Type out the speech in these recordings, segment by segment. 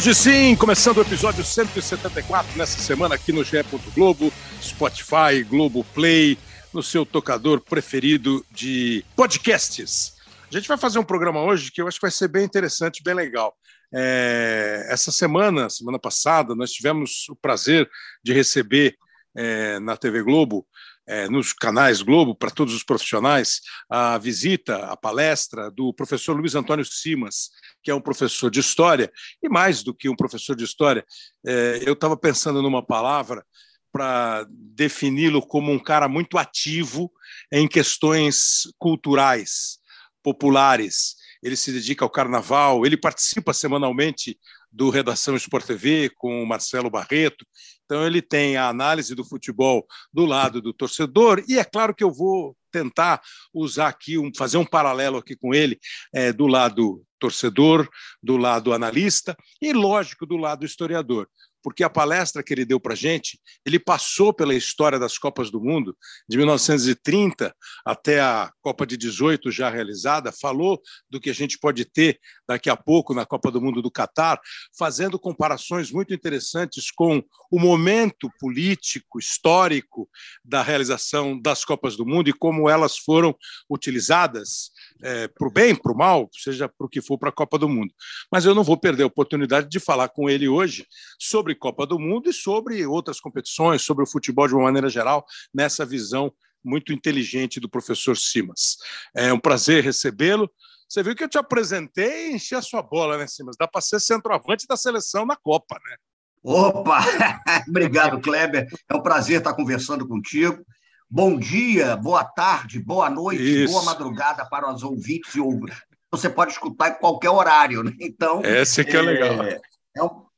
Hoje sim, começando o episódio 174 nessa semana aqui no GE. Globo, Spotify, Globo Play, no seu tocador preferido de podcasts. A gente vai fazer um programa hoje que eu acho que vai ser bem interessante, bem legal. É, essa semana, semana passada, nós tivemos o prazer de receber é, na TV Globo é, nos canais Globo, para todos os profissionais, a visita, a palestra do professor Luiz Antônio Simas, que é um professor de história, e mais do que um professor de história, é, eu estava pensando numa palavra para defini-lo como um cara muito ativo em questões culturais, populares. Ele se dedica ao carnaval, ele participa semanalmente do Redação Sport TV com o Marcelo Barreto. Então, ele tem a análise do futebol do lado do torcedor, e é claro que eu vou tentar usar aqui, um, fazer um paralelo aqui com ele, é, do lado torcedor, do lado analista e, lógico, do lado historiador porque a palestra que ele deu para a gente, ele passou pela história das Copas do Mundo, de 1930 até a Copa de 18 já realizada, falou do que a gente pode ter daqui a pouco na Copa do Mundo do Catar, fazendo comparações muito interessantes com o momento político, histórico da realização das Copas do Mundo e como elas foram utilizadas é, para o bem, para o mal, seja para o que for para a Copa do Mundo. Mas eu não vou perder a oportunidade de falar com ele hoje sobre Copa do Mundo e sobre outras competições, sobre o futebol de uma maneira geral, nessa visão muito inteligente do professor Simas. É um prazer recebê-lo. Você viu que eu te apresentei e enchi a sua bola, né, Simas? Dá para ser centroavante da seleção na Copa, né? Opa! Obrigado, Kleber. É um prazer estar conversando contigo. Bom dia, boa tarde, boa noite, Isso. boa madrugada para os ouvintes e ouvintes. Você pode escutar em qualquer horário, né? Então. Esse que é, é legal. É,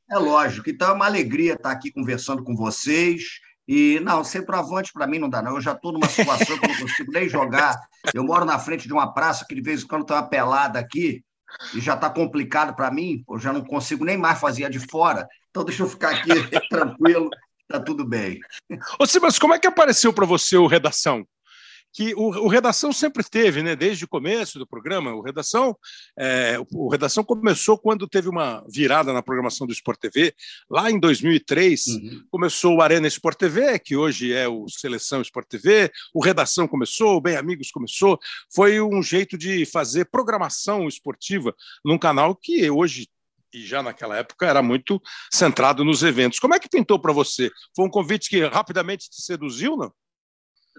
é, lógico. Então é uma alegria estar aqui conversando com vocês. E não, centroavante para mim não dá, não. Eu já estou numa situação que eu não consigo nem jogar. Eu moro na frente de uma praça que de vez em quando tem uma pelada aqui e já está complicado para mim. Eu já não consigo nem mais fazer a de fora. Então deixa eu ficar aqui tranquilo Tá tudo bem. Ô, Simas, como é que apareceu para você o Redação? Que o, o, Redação sempre teve, né, desde o começo do programa, o Redação, é, o, o, Redação começou quando teve uma virada na programação do Sport TV, lá em 2003, uhum. começou o Arena Sport TV, que hoje é o Seleção Sport TV, o Redação começou, o Bem Amigos começou, foi um jeito de fazer programação esportiva num canal que hoje e já naquela época era muito centrado nos eventos. Como é que pintou para você? Foi um convite que rapidamente te seduziu, não?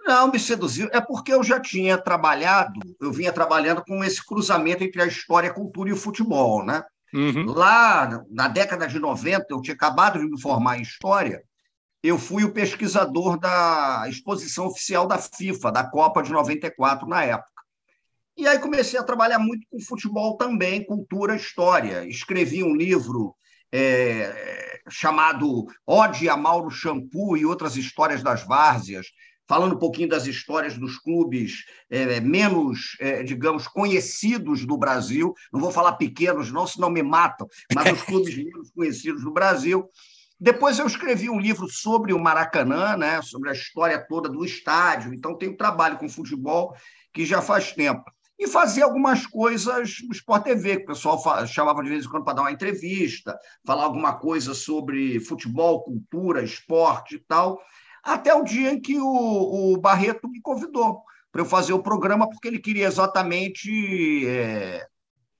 Não, me seduziu. É porque eu já tinha trabalhado, eu vinha trabalhando com esse cruzamento entre a história, a cultura e o futebol, né? Uhum. Lá, na década de 90, eu tinha acabado de me formar em História, eu fui o pesquisador da exposição oficial da FIFA, da Copa de 94, na época. E aí comecei a trabalhar muito com futebol também, cultura, história. Escrevi um livro é, chamado Ode a Mauro Shampoo e outras histórias das várzeas, falando um pouquinho das histórias dos clubes é, menos, é, digamos, conhecidos do Brasil. Não vou falar pequenos, não, senão me matam, mas os clubes menos conhecidos do Brasil. Depois eu escrevi um livro sobre o Maracanã, né, sobre a história toda do estádio. Então, tenho trabalho com futebol que já faz tempo e fazia algumas coisas no Sport TV, que o pessoal chamava de vez em quando para dar uma entrevista, falar alguma coisa sobre futebol, cultura, esporte e tal, até o dia em que o, o Barreto me convidou para eu fazer o programa, porque ele queria exatamente é,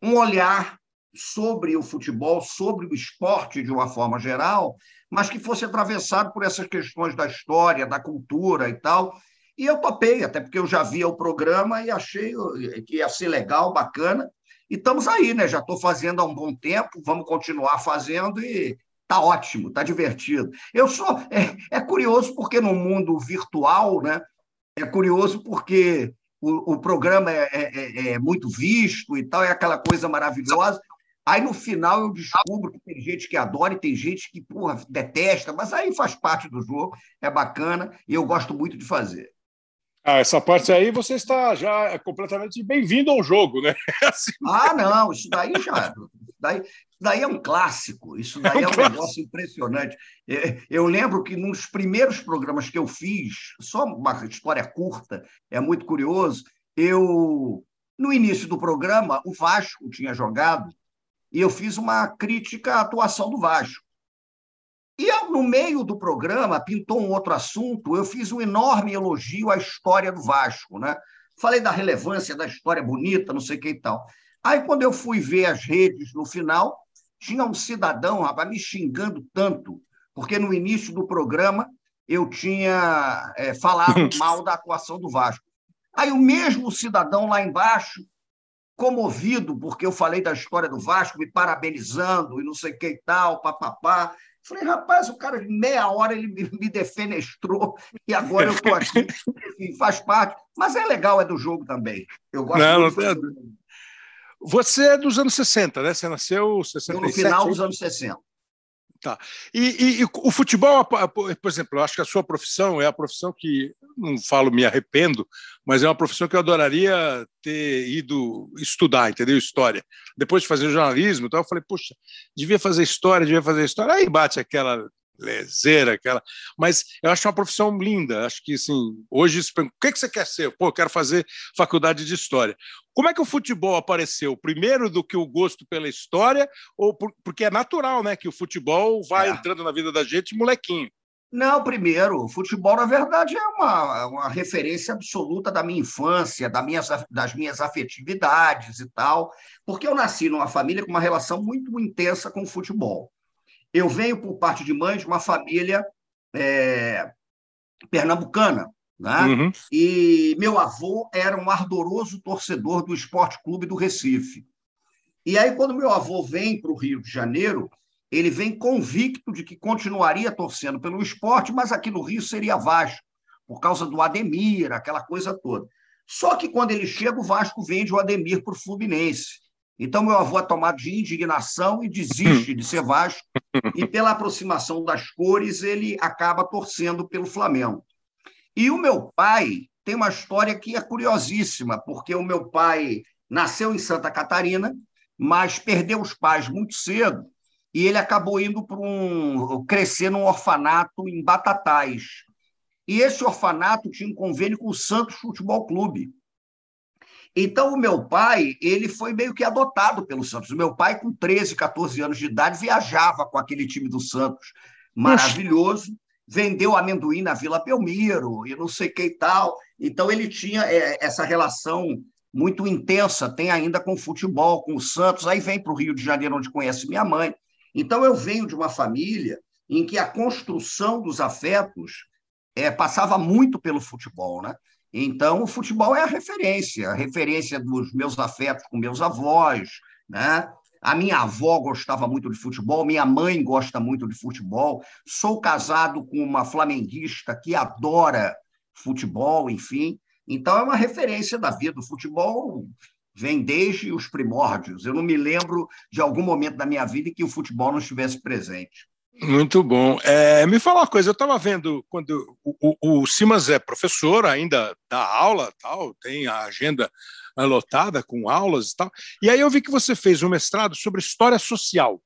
um olhar sobre o futebol, sobre o esporte de uma forma geral, mas que fosse atravessado por essas questões da história, da cultura e tal, e eu topei, até porque eu já via o programa e achei que ia ser legal, bacana. E estamos aí, né? Já estou fazendo há um bom tempo, vamos continuar fazendo e tá ótimo, tá divertido. Eu sou é, é curioso porque no mundo virtual, né? É curioso porque o, o programa é, é, é, é muito visto e tal, é aquela coisa maravilhosa. Aí no final eu descubro que tem gente que adora e tem gente que porra, detesta, mas aí faz parte do jogo, é bacana e eu gosto muito de fazer. Ah, essa parte aí você está já completamente bem-vindo ao jogo, né? Assim... Ah, não, isso daí já. Isso daí, daí é um clássico, isso daí é um, é um negócio impressionante. É, eu lembro que nos primeiros programas que eu fiz, só uma história curta, é muito curioso, eu, no início do programa, o Vasco tinha jogado e eu fiz uma crítica à atuação do Vasco. E no meio do programa pintou um outro assunto, eu fiz um enorme elogio à história do Vasco, né? Falei da relevância da história bonita, não sei o que e tal. Aí, quando eu fui ver as redes no final, tinha um cidadão rapaz, me xingando tanto, porque no início do programa eu tinha é, falado mal da atuação do Vasco. Aí o mesmo cidadão lá embaixo, comovido, porque eu falei da história do Vasco, me parabenizando e não sei o que e tal, papapá. Falei, rapaz, o cara, meia hora ele me defenestrou e agora eu estou aqui. Enfim, faz parte. Mas é legal, é do jogo também. Eu gosto não, muito. Não Você é dos anos 60, né? Você nasceu em 67? Eu no final dos anos 60. Tá. E, e, e, o futebol, por exemplo, eu acho que a sua profissão é a profissão que, não falo me arrependo, mas é uma profissão que eu adoraria ter ido estudar, entendeu? História. Depois de fazer jornalismo, então eu falei, puxa, devia fazer história, devia fazer história. Aí bate aquela lezeira, aquela. Mas eu acho uma profissão linda. Acho que, assim, hoje, o que, que você quer ser? Pô, eu quero fazer faculdade de história. Como é que o futebol apareceu? Primeiro do que o gosto pela história, ou por, porque é natural, né, que o futebol vai é. entrando na vida da gente molequinho? Não, primeiro, o futebol, na verdade, é uma, uma referência absoluta da minha infância, da minhas, das minhas afetividades e tal, porque eu nasci numa família com uma relação muito intensa com o futebol. Eu venho, por parte de mãe, de uma família é, pernambucana, né? Uhum. e meu avô era um ardoroso torcedor do Esporte Clube do Recife. E aí, quando meu avô vem para o Rio de Janeiro, ele vem convicto de que continuaria torcendo pelo esporte, mas aqui no Rio seria Vasco, por causa do Ademir, aquela coisa toda. Só que quando ele chega, o Vasco vende o Ademir para o Fluminense. Então, meu avô é tomado de indignação e desiste de ser Vasco, e pela aproximação das cores, ele acaba torcendo pelo Flamengo. E o meu pai tem uma história que é curiosíssima, porque o meu pai nasceu em Santa Catarina, mas perdeu os pais muito cedo, e ele acabou indo para um crescer num orfanato em Batatais. E esse orfanato tinha um convênio com o Santos Futebol Clube. Então, o meu pai, ele foi meio que adotado pelo Santos. O meu pai, com 13, 14 anos de idade, viajava com aquele time do Santos maravilhoso, vendeu amendoim na Vila Belmiro e não sei que e tal. Então, ele tinha é, essa relação muito intensa, tem ainda com o futebol, com o Santos. Aí vem para o Rio de Janeiro, onde conhece minha mãe. Então, eu venho de uma família em que a construção dos afetos é, passava muito pelo futebol, né? Então, o futebol é a referência, a referência dos meus afetos com meus avós, né? A minha avó gostava muito de futebol, minha mãe gosta muito de futebol. Sou casado com uma flamenguista que adora futebol, enfim. Então, é uma referência da vida. O futebol vem desde os primórdios. Eu não me lembro de algum momento da minha vida em que o futebol não estivesse presente. Muito bom. É, me fala uma coisa, eu estava vendo quando o, o, o, Simas é professor, ainda dá aula, tal, tem a agenda lotada com aulas e tal. E aí eu vi que você fez um mestrado sobre história social.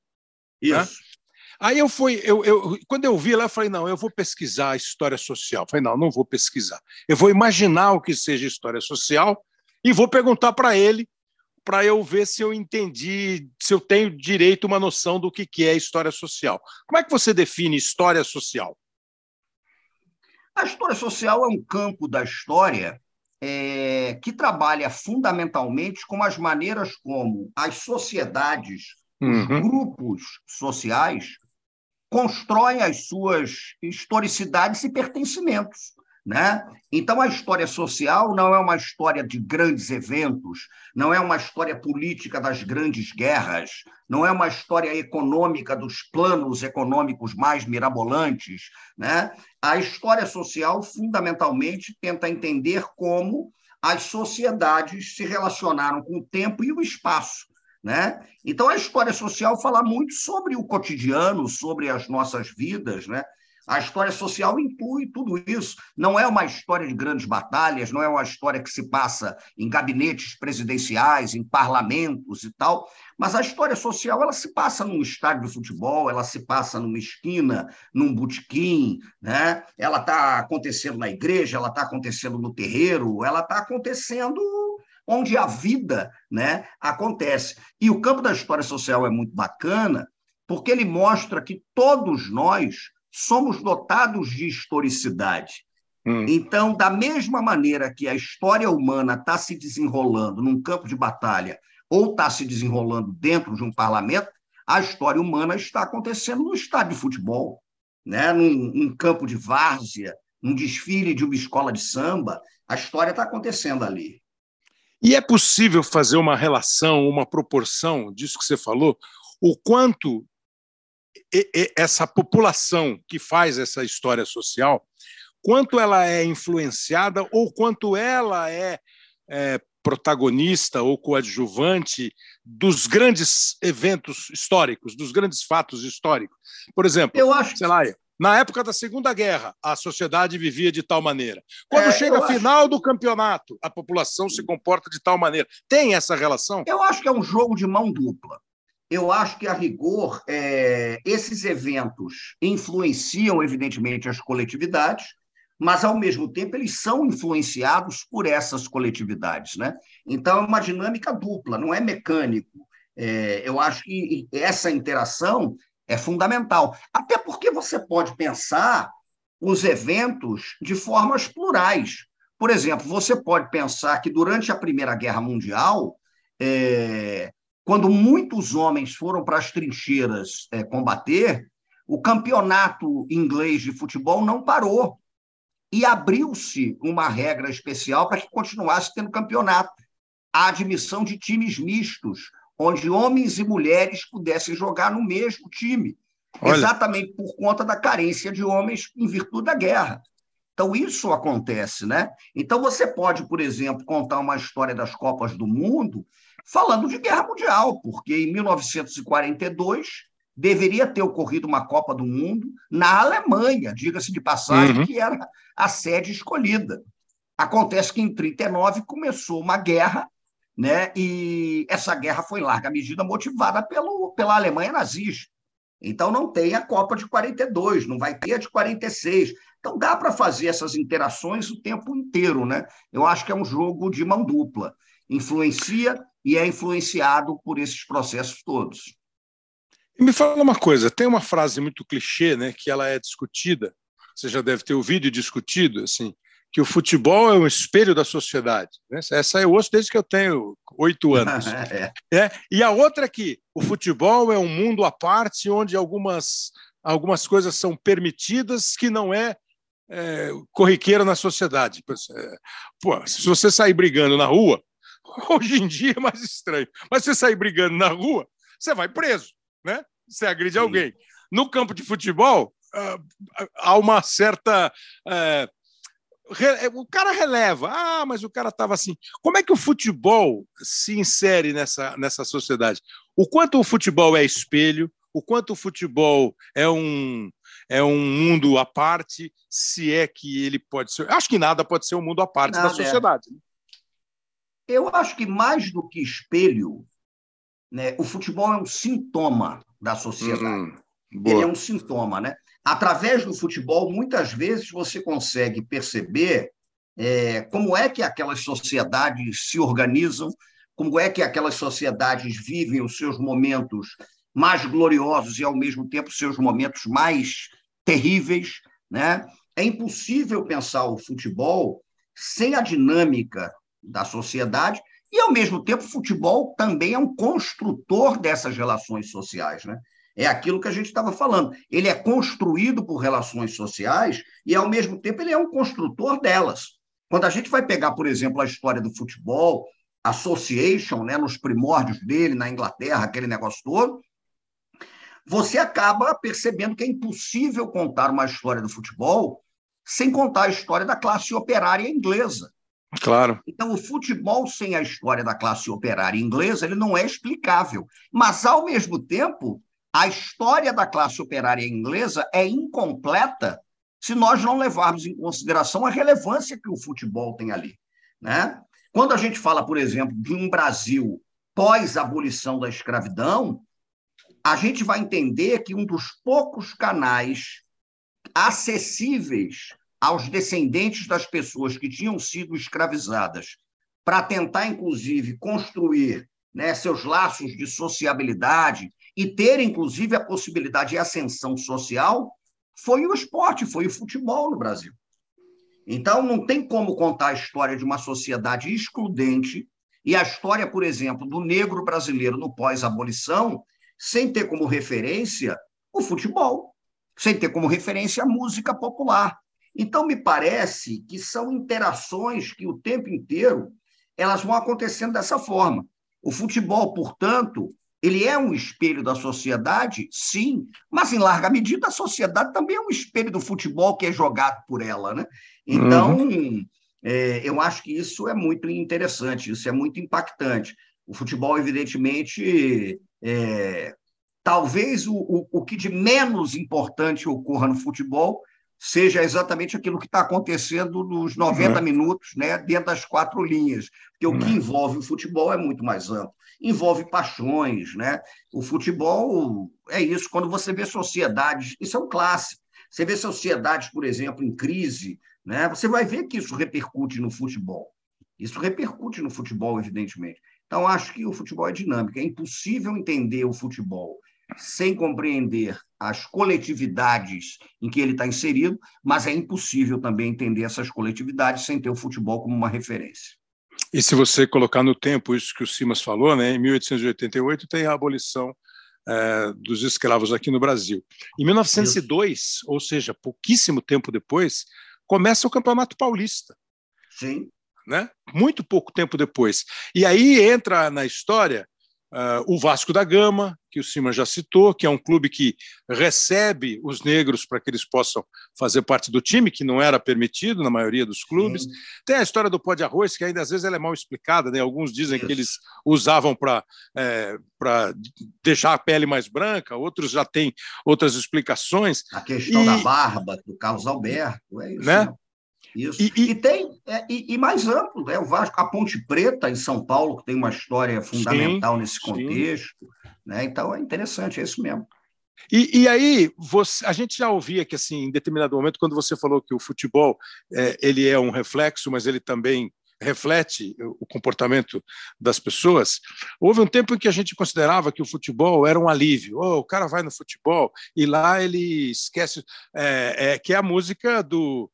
Né? Isso. Né? Aí eu fui, eu, eu, quando eu vi lá, eu falei, não, eu vou pesquisar a história social. Eu falei, não, não vou pesquisar. Eu vou imaginar o que seja história social e vou perguntar para ele para eu ver se eu entendi, se eu tenho direito uma noção do que, que é história social. Como é que você define história social? A história social é um campo da história é, que trabalha fundamentalmente com as maneiras como as sociedades, uhum. os grupos sociais, constroem as suas historicidades e pertencimentos. Né? Então, a história social não é uma história de grandes eventos, não é uma história política das grandes guerras, não é uma história econômica dos planos econômicos mais mirabolantes. Né? A história social, fundamentalmente, tenta entender como as sociedades se relacionaram com o tempo e o espaço. Né? Então, a história social fala muito sobre o cotidiano, sobre as nossas vidas, né? A história social inclui tudo isso. Não é uma história de grandes batalhas, não é uma história que se passa em gabinetes presidenciais, em parlamentos e tal, mas a história social ela se passa num estádio de futebol, ela se passa numa esquina, num botequim, né? ela está acontecendo na igreja, ela está acontecendo no terreiro, ela está acontecendo onde a vida né, acontece. E o campo da história social é muito bacana, porque ele mostra que todos nós somos dotados de historicidade. Hum. Então, da mesma maneira que a história humana está se desenrolando num campo de batalha ou está se desenrolando dentro de um parlamento, a história humana está acontecendo no estádio de futebol, né? num, num campo de várzea, num desfile de uma escola de samba. A história está acontecendo ali. E é possível fazer uma relação, uma proporção disso que você falou? O quanto essa população que faz essa história social, quanto ela é influenciada ou quanto ela é, é protagonista ou coadjuvante dos grandes eventos históricos, dos grandes fatos históricos. Por exemplo, eu acho... sei lá, na época da Segunda Guerra, a sociedade vivia de tal maneira. Quando é, chega a final acho... do campeonato, a população se comporta de tal maneira. Tem essa relação? Eu acho que é um jogo de mão dupla eu acho que, a rigor, é, esses eventos influenciam, evidentemente, as coletividades, mas, ao mesmo tempo, eles são influenciados por essas coletividades. Né? Então, é uma dinâmica dupla, não é mecânico. É, eu acho que essa interação é fundamental. Até porque você pode pensar os eventos de formas plurais. Por exemplo, você pode pensar que, durante a Primeira Guerra Mundial, é, quando muitos homens foram para as trincheiras é, combater, o campeonato inglês de futebol não parou. E abriu-se uma regra especial para que continuasse tendo campeonato. A admissão de times mistos, onde homens e mulheres pudessem jogar no mesmo time. Olha. Exatamente por conta da carência de homens em virtude da guerra. Então, isso acontece, né? Então, você pode, por exemplo, contar uma história das Copas do Mundo falando de guerra mundial, porque em 1942 deveria ter ocorrido uma Copa do Mundo na Alemanha, diga-se de passagem, uhum. que era a sede escolhida. Acontece que em 39 começou uma guerra, né? E essa guerra foi em larga medida motivada pelo, pela Alemanha nazista. Então não tem a Copa de 42, não vai ter a de 46. Então dá para fazer essas interações o tempo inteiro, né? Eu acho que é um jogo de mão dupla. Influencia e é influenciado por esses processos todos. me fala uma coisa, tem uma frase muito clichê, né, que ela é discutida, você já deve ter ouvido e discutido, assim, que o futebol é um espelho da sociedade. Né? Essa eu ouço desde que eu tenho oito anos. é. É. E a outra é que o futebol é um mundo à parte onde algumas, algumas coisas são permitidas que não é, é corriqueira na sociedade. É, pô, se você sair brigando na rua, Hoje em dia é mais estranho. Mas você sair brigando na rua, você vai preso, né? Você agride Sim. alguém. No campo de futebol, uh, há uma certa. Uh, o cara releva, ah, mas o cara estava assim. Como é que o futebol se insere nessa, nessa sociedade? O quanto o futebol é espelho, o quanto o futebol é um, é um mundo à parte, se é que ele pode ser. Acho que nada pode ser um mundo à parte nada da é. sociedade. É. Eu acho que mais do que espelho, né, o futebol é um sintoma da sociedade. Hum, Ele é um sintoma, né? Através do futebol, muitas vezes você consegue perceber é, como é que aquelas sociedades se organizam, como é que aquelas sociedades vivem os seus momentos mais gloriosos e, ao mesmo tempo, seus momentos mais terríveis. Né? É impossível pensar o futebol sem a dinâmica da sociedade, e, ao mesmo tempo, o futebol também é um construtor dessas relações sociais. Né? É aquilo que a gente estava falando. Ele é construído por relações sociais e, ao mesmo tempo, ele é um construtor delas. Quando a gente vai pegar, por exemplo, a história do futebol, Association, né, nos primórdios dele, na Inglaterra, aquele negócio todo, você acaba percebendo que é impossível contar uma história do futebol sem contar a história da classe operária inglesa Claro. Então, o futebol sem a história da classe operária inglesa ele não é explicável. Mas, ao mesmo tempo, a história da classe operária inglesa é incompleta se nós não levarmos em consideração a relevância que o futebol tem ali. Né? Quando a gente fala, por exemplo, de um Brasil pós-abolição da escravidão, a gente vai entender que um dos poucos canais acessíveis aos descendentes das pessoas que tinham sido escravizadas, para tentar, inclusive, construir né, seus laços de sociabilidade e ter, inclusive, a possibilidade de ascensão social, foi o esporte, foi o futebol no Brasil. Então, não tem como contar a história de uma sociedade excludente e a história, por exemplo, do negro brasileiro no pós-abolição, sem ter como referência o futebol, sem ter como referência a música popular. Então, me parece que são interações que o tempo inteiro elas vão acontecendo dessa forma. O futebol, portanto, ele é um espelho da sociedade, sim, mas em larga medida a sociedade também é um espelho do futebol que é jogado por ela, né? Então, uhum. é, eu acho que isso é muito interessante, isso é muito impactante. O futebol, evidentemente, é, talvez o, o, o que de menos importante ocorra no futebol seja exatamente aquilo que está acontecendo nos 90 uhum. minutos, né, dentro das quatro linhas. Porque o que uhum. envolve o futebol é muito mais amplo. Envolve paixões, né? O futebol é isso. Quando você vê sociedades, isso é um clássico. Você vê sociedades, por exemplo, em crise, né? Você vai ver que isso repercute no futebol. Isso repercute no futebol, evidentemente. Então, acho que o futebol é dinâmico. É impossível entender o futebol sem compreender as coletividades em que ele está inserido, mas é impossível também entender essas coletividades sem ter o futebol como uma referência. E se você colocar no tempo isso que o Simas falou, né, em 1888 tem a abolição é, dos escravos aqui no Brasil. Em 1902, isso. ou seja, pouquíssimo tempo depois, começa o Campeonato Paulista. Sim. Né? Muito pouco tempo depois. E aí entra na história Uh, o Vasco da Gama, que o Cima já citou, que é um clube que recebe os negros para que eles possam fazer parte do time, que não era permitido na maioria dos clubes. Sim. Tem a história do pó de arroz, que ainda às vezes ela é mal explicada, né? Alguns dizem que eles usavam para é, deixar a pele mais branca, outros já têm outras explicações. A questão e... da barba, do Carlos Alberto, é isso. Né? Não? Isso. E, e, e tem, é, e, e, mais amplo, né? o Vasco, a Ponte Preta em São Paulo, que tem uma história fundamental sim, nesse contexto. Né? Então é interessante, é isso mesmo. E, e, aí, você, a gente já ouvia que, assim, em determinado momento, quando você falou que o futebol é, ele é um reflexo, mas ele também reflete o comportamento das pessoas, houve um tempo em que a gente considerava que o futebol era um alívio. Oh, o cara vai no futebol e lá ele esquece, é, é, que é a música do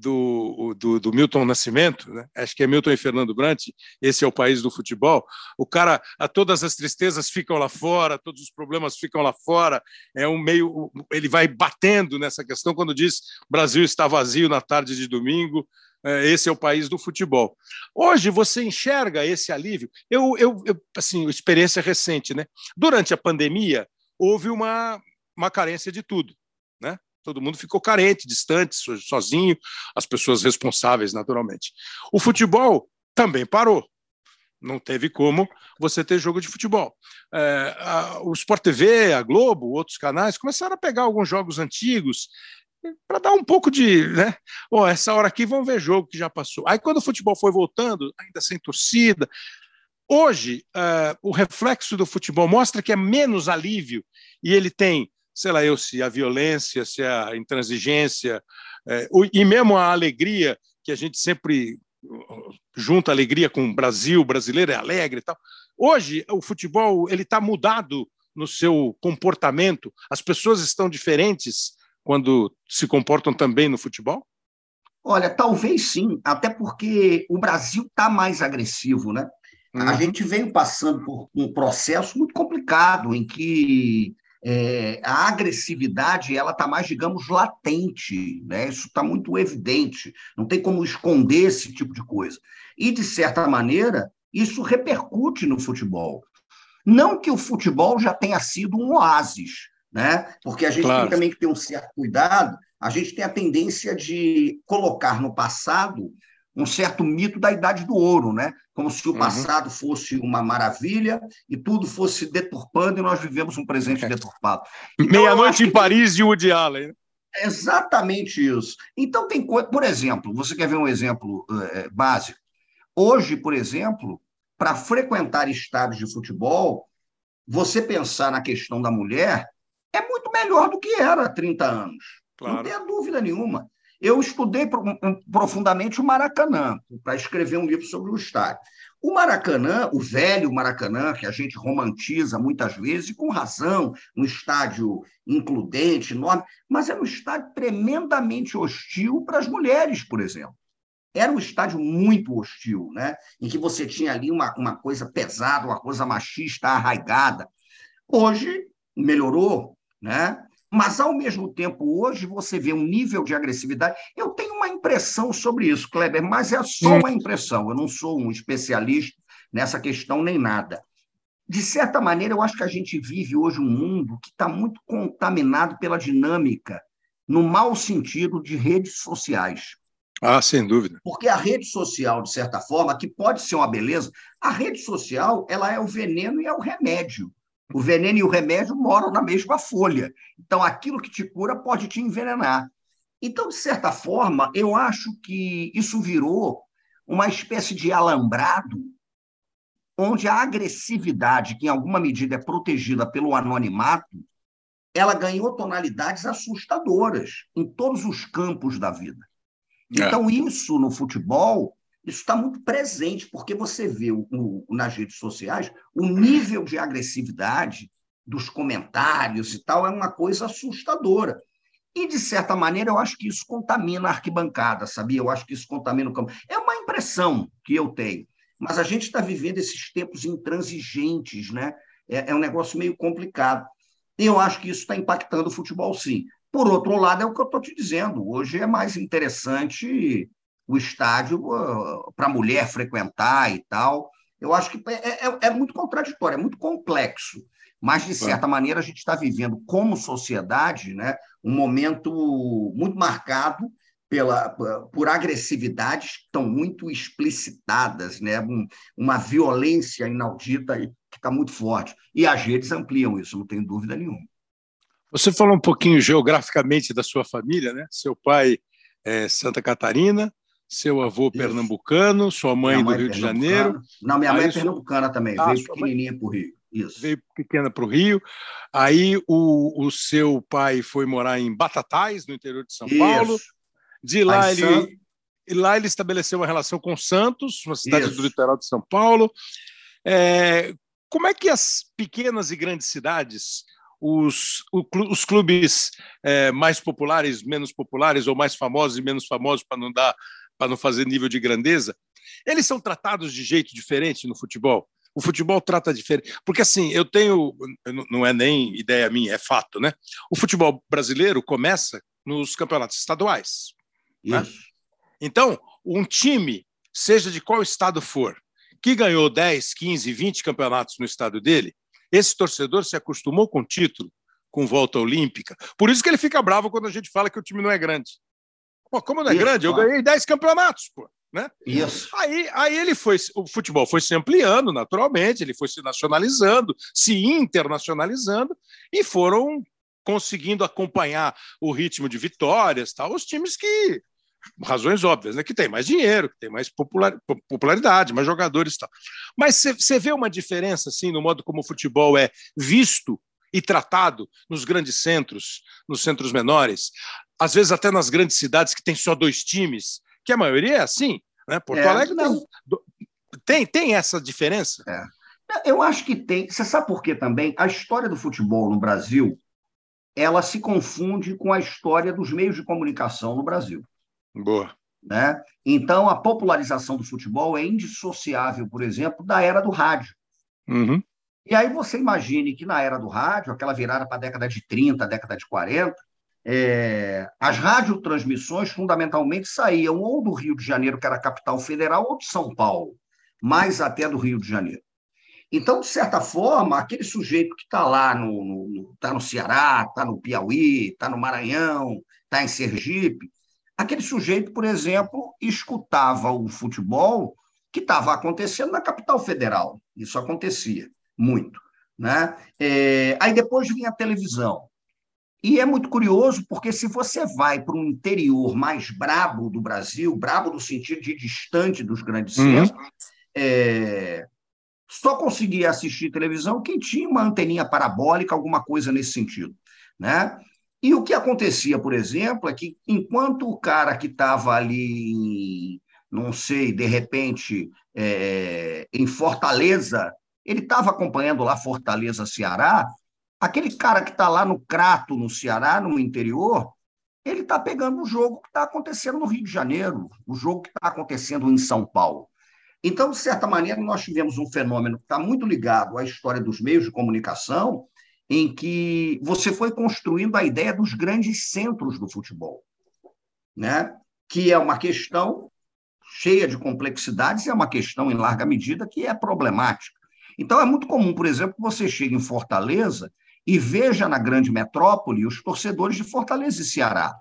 do, do, do, Milton Nascimento, né? acho que é Milton e Fernando Brant, esse é o país do futebol. O cara, a, todas as tristezas ficam lá fora, todos os problemas ficam lá fora. É um meio, ele vai batendo nessa questão quando diz Brasil está vazio na tarde de domingo. É, esse é o país do futebol. Hoje você enxerga esse alívio. Eu, eu, eu assim, experiência recente, né? Durante a pandemia houve uma, uma carência de tudo, né? Todo mundo ficou carente, distante, sozinho, as pessoas responsáveis, naturalmente. O futebol também parou. Não teve como você ter jogo de futebol. É, a, o Sport TV, a Globo, outros canais começaram a pegar alguns jogos antigos para dar um pouco de, né? Oh, essa hora aqui vamos ver jogo que já passou. Aí quando o futebol foi voltando, ainda sem torcida, hoje uh, o reflexo do futebol mostra que é menos alívio e ele tem sei lá eu, se a violência, se a intransigência, é, e mesmo a alegria, que a gente sempre junta alegria com o Brasil, o brasileiro é alegre e tal. Hoje, o futebol ele está mudado no seu comportamento, as pessoas estão diferentes quando se comportam também no futebol? Olha, talvez sim, até porque o Brasil está mais agressivo, né? Uhum. A gente veio passando por um processo muito complicado em que é, a agressividade ela está mais, digamos, latente, né? isso está muito evidente, não tem como esconder esse tipo de coisa. E, de certa maneira, isso repercute no futebol. Não que o futebol já tenha sido um oásis, né? porque a gente claro. tem também que ter um certo cuidado, a gente tem a tendência de colocar no passado um certo mito da idade do ouro, né? Como se o uhum. passado uhum. fosse uma maravilha e tudo fosse deturpando e nós vivemos um presente deturpado. Então, Meia-noite em que... Paris de Woody Allen. É exatamente isso. Então, tem coisa. Por exemplo, você quer ver um exemplo é, básico? Hoje, por exemplo, para frequentar estádios de futebol, você pensar na questão da mulher é muito melhor do que era há 30 anos. Claro. Não tenha dúvida nenhuma. Eu estudei profundamente o Maracanã, para escrever um livro sobre o estádio. O Maracanã, o velho Maracanã, que a gente romantiza muitas vezes, e com razão, um estádio includente, enorme, mas era um estádio tremendamente hostil para as mulheres, por exemplo. Era um estádio muito hostil, né? em que você tinha ali uma, uma coisa pesada, uma coisa machista arraigada. Hoje melhorou, né? Mas, ao mesmo tempo, hoje você vê um nível de agressividade. Eu tenho uma impressão sobre isso, Kleber, mas é só uma impressão. Eu não sou um especialista nessa questão nem nada. De certa maneira, eu acho que a gente vive hoje um mundo que está muito contaminado pela dinâmica, no mau sentido, de redes sociais. Ah, sem dúvida. Porque a rede social, de certa forma, que pode ser uma beleza, a rede social ela é o veneno e é o remédio. O veneno e o remédio moram na mesma folha. Então, aquilo que te cura pode te envenenar. Então, de certa forma, eu acho que isso virou uma espécie de alambrado, onde a agressividade, que em alguma medida é protegida pelo anonimato, ela ganhou tonalidades assustadoras em todos os campos da vida. É. Então, é. isso no futebol isso está muito presente, porque você vê o, o, nas redes sociais o nível de agressividade dos comentários e tal é uma coisa assustadora. E, de certa maneira, eu acho que isso contamina a arquibancada, sabia? Eu acho que isso contamina o campo. É uma impressão que eu tenho. Mas a gente está vivendo esses tempos intransigentes, né? É, é um negócio meio complicado. Eu acho que isso está impactando o futebol, sim. Por outro lado, é o que eu estou te dizendo. Hoje é mais interessante o estádio para a mulher frequentar e tal. Eu acho que é, é, é, muito contraditório, é muito complexo. Mas, de certa maneira, a gente está vivendo, como sociedade, né, um momento muito marcado pela, por agressividades que estão muito explicitadas, né? Um, uma violência inaudita que está muito forte. E as redes ampliam isso, não tenho dúvida nenhuma. Você falou um pouquinho geograficamente da sua família, né? Seu pai é Santa Catarina, seu avô pernambucano, sua mãe, mãe do Rio de Janeiro. Não, minha mãe é pernambucana também, ah, veio pequenininha para o Rio. Isso. Veio pequena para o Rio. Aí o, o seu pai foi morar em Batatais, no interior de São Isso. Paulo. De lá ele, lá ele estabeleceu uma relação com Santos, uma cidade Isso. do litoral de São Paulo. É, como é que as pequenas e grandes cidades os, os clubes é, mais populares, menos populares, ou mais famosos e menos famosos, para não dar para não fazer nível de grandeza, eles são tratados de jeito diferente no futebol. O futebol trata diferente. Porque, assim, eu tenho. Não é nem ideia minha, é fato, né? O futebol brasileiro começa nos campeonatos estaduais. Né? Então, um time, seja de qual estado for, que ganhou 10, 15, 20 campeonatos no estado dele, esse torcedor se acostumou com título, com volta olímpica. Por isso que ele fica bravo quando a gente fala que o time não é grande. Pô, como não é Isso, grande? Eu ganhei 10 campeonatos, pô. Né? Isso. Aí, aí ele foi, o futebol foi se ampliando naturalmente, ele foi se nacionalizando, se internacionalizando e foram conseguindo acompanhar o ritmo de vitórias, tal, os times que razões óbvias, né, que tem mais dinheiro, que tem mais popular, popularidade, mais jogadores, tal. Mas você vê uma diferença assim no modo como o futebol é visto e tratado nos grandes centros, nos centros menores às vezes até nas grandes cidades que tem só dois times, que a maioria é assim. Né? Porto é, Alegre tem, tem, tem essa diferença? É. Eu acho que tem. Você sabe por quê também? A história do futebol no Brasil ela se confunde com a história dos meios de comunicação no Brasil. Boa. Né? Então, a popularização do futebol é indissociável, por exemplo, da era do rádio. Uhum. E aí você imagine que na era do rádio, aquela virada para a década de 30, década de 40, é, as radiotransmissões fundamentalmente saíam ou do Rio de Janeiro, que era a capital federal, ou de São Paulo, mais até do Rio de Janeiro. Então, de certa forma, aquele sujeito que está lá no, no, tá no Ceará, está no Piauí, está no Maranhão, está em Sergipe, Aquele sujeito, por exemplo, escutava o futebol que estava acontecendo na capital federal. Isso acontecia muito. Né? É, aí depois vinha a televisão. E é muito curioso, porque se você vai para um interior mais brabo do Brasil, brabo no sentido de distante dos grandes uhum. centros, é, só conseguia assistir televisão quem tinha uma anteninha parabólica, alguma coisa nesse sentido. Né? E o que acontecia, por exemplo, é que enquanto o cara que estava ali, não sei, de repente, é, em Fortaleza, ele estava acompanhando lá Fortaleza, Ceará, aquele cara que está lá no Crato, no Ceará, no interior, ele está pegando o jogo que está acontecendo no Rio de Janeiro, o jogo que está acontecendo em São Paulo. Então, de certa maneira, nós tivemos um fenômeno que está muito ligado à história dos meios de comunicação, em que você foi construindo a ideia dos grandes centros do futebol, né? que é uma questão cheia de complexidades é uma questão, em larga medida, que é problemática. Então, é muito comum, por exemplo, que você chegue em Fortaleza e veja na grande metrópole os torcedores de Fortaleza e Ceará.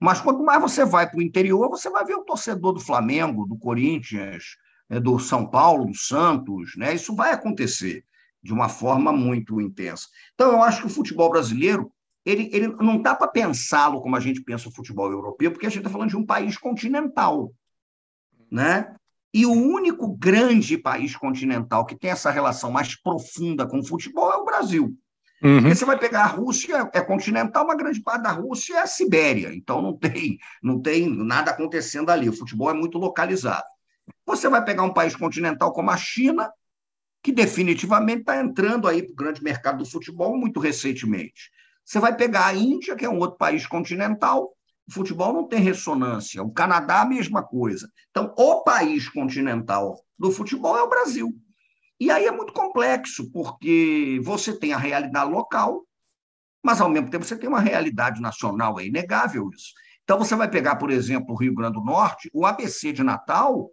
Mas quanto mais você vai para o interior, você vai ver o torcedor do Flamengo, do Corinthians, né, do São Paulo, do Santos. Né? Isso vai acontecer de uma forma muito intensa. Então, eu acho que o futebol brasileiro ele, ele não dá para pensá-lo como a gente pensa o futebol europeu, porque a gente está falando de um país continental. Né? E o único grande país continental que tem essa relação mais profunda com o futebol é o Brasil. Uhum. Você vai pegar a Rússia, é continental, uma grande parte da Rússia é a Sibéria, então não tem, não tem nada acontecendo ali. O futebol é muito localizado. Você vai pegar um país continental como a China, que definitivamente está entrando aí para o grande mercado do futebol muito recentemente. Você vai pegar a Índia, que é um outro país continental, o futebol não tem ressonância. O Canadá, a mesma coisa. Então, o país continental do futebol é o Brasil. E aí é muito complexo, porque você tem a realidade local, mas, ao mesmo tempo, você tem uma realidade nacional, é inegável isso. Então, você vai pegar, por exemplo, o Rio Grande do Norte, o ABC de Natal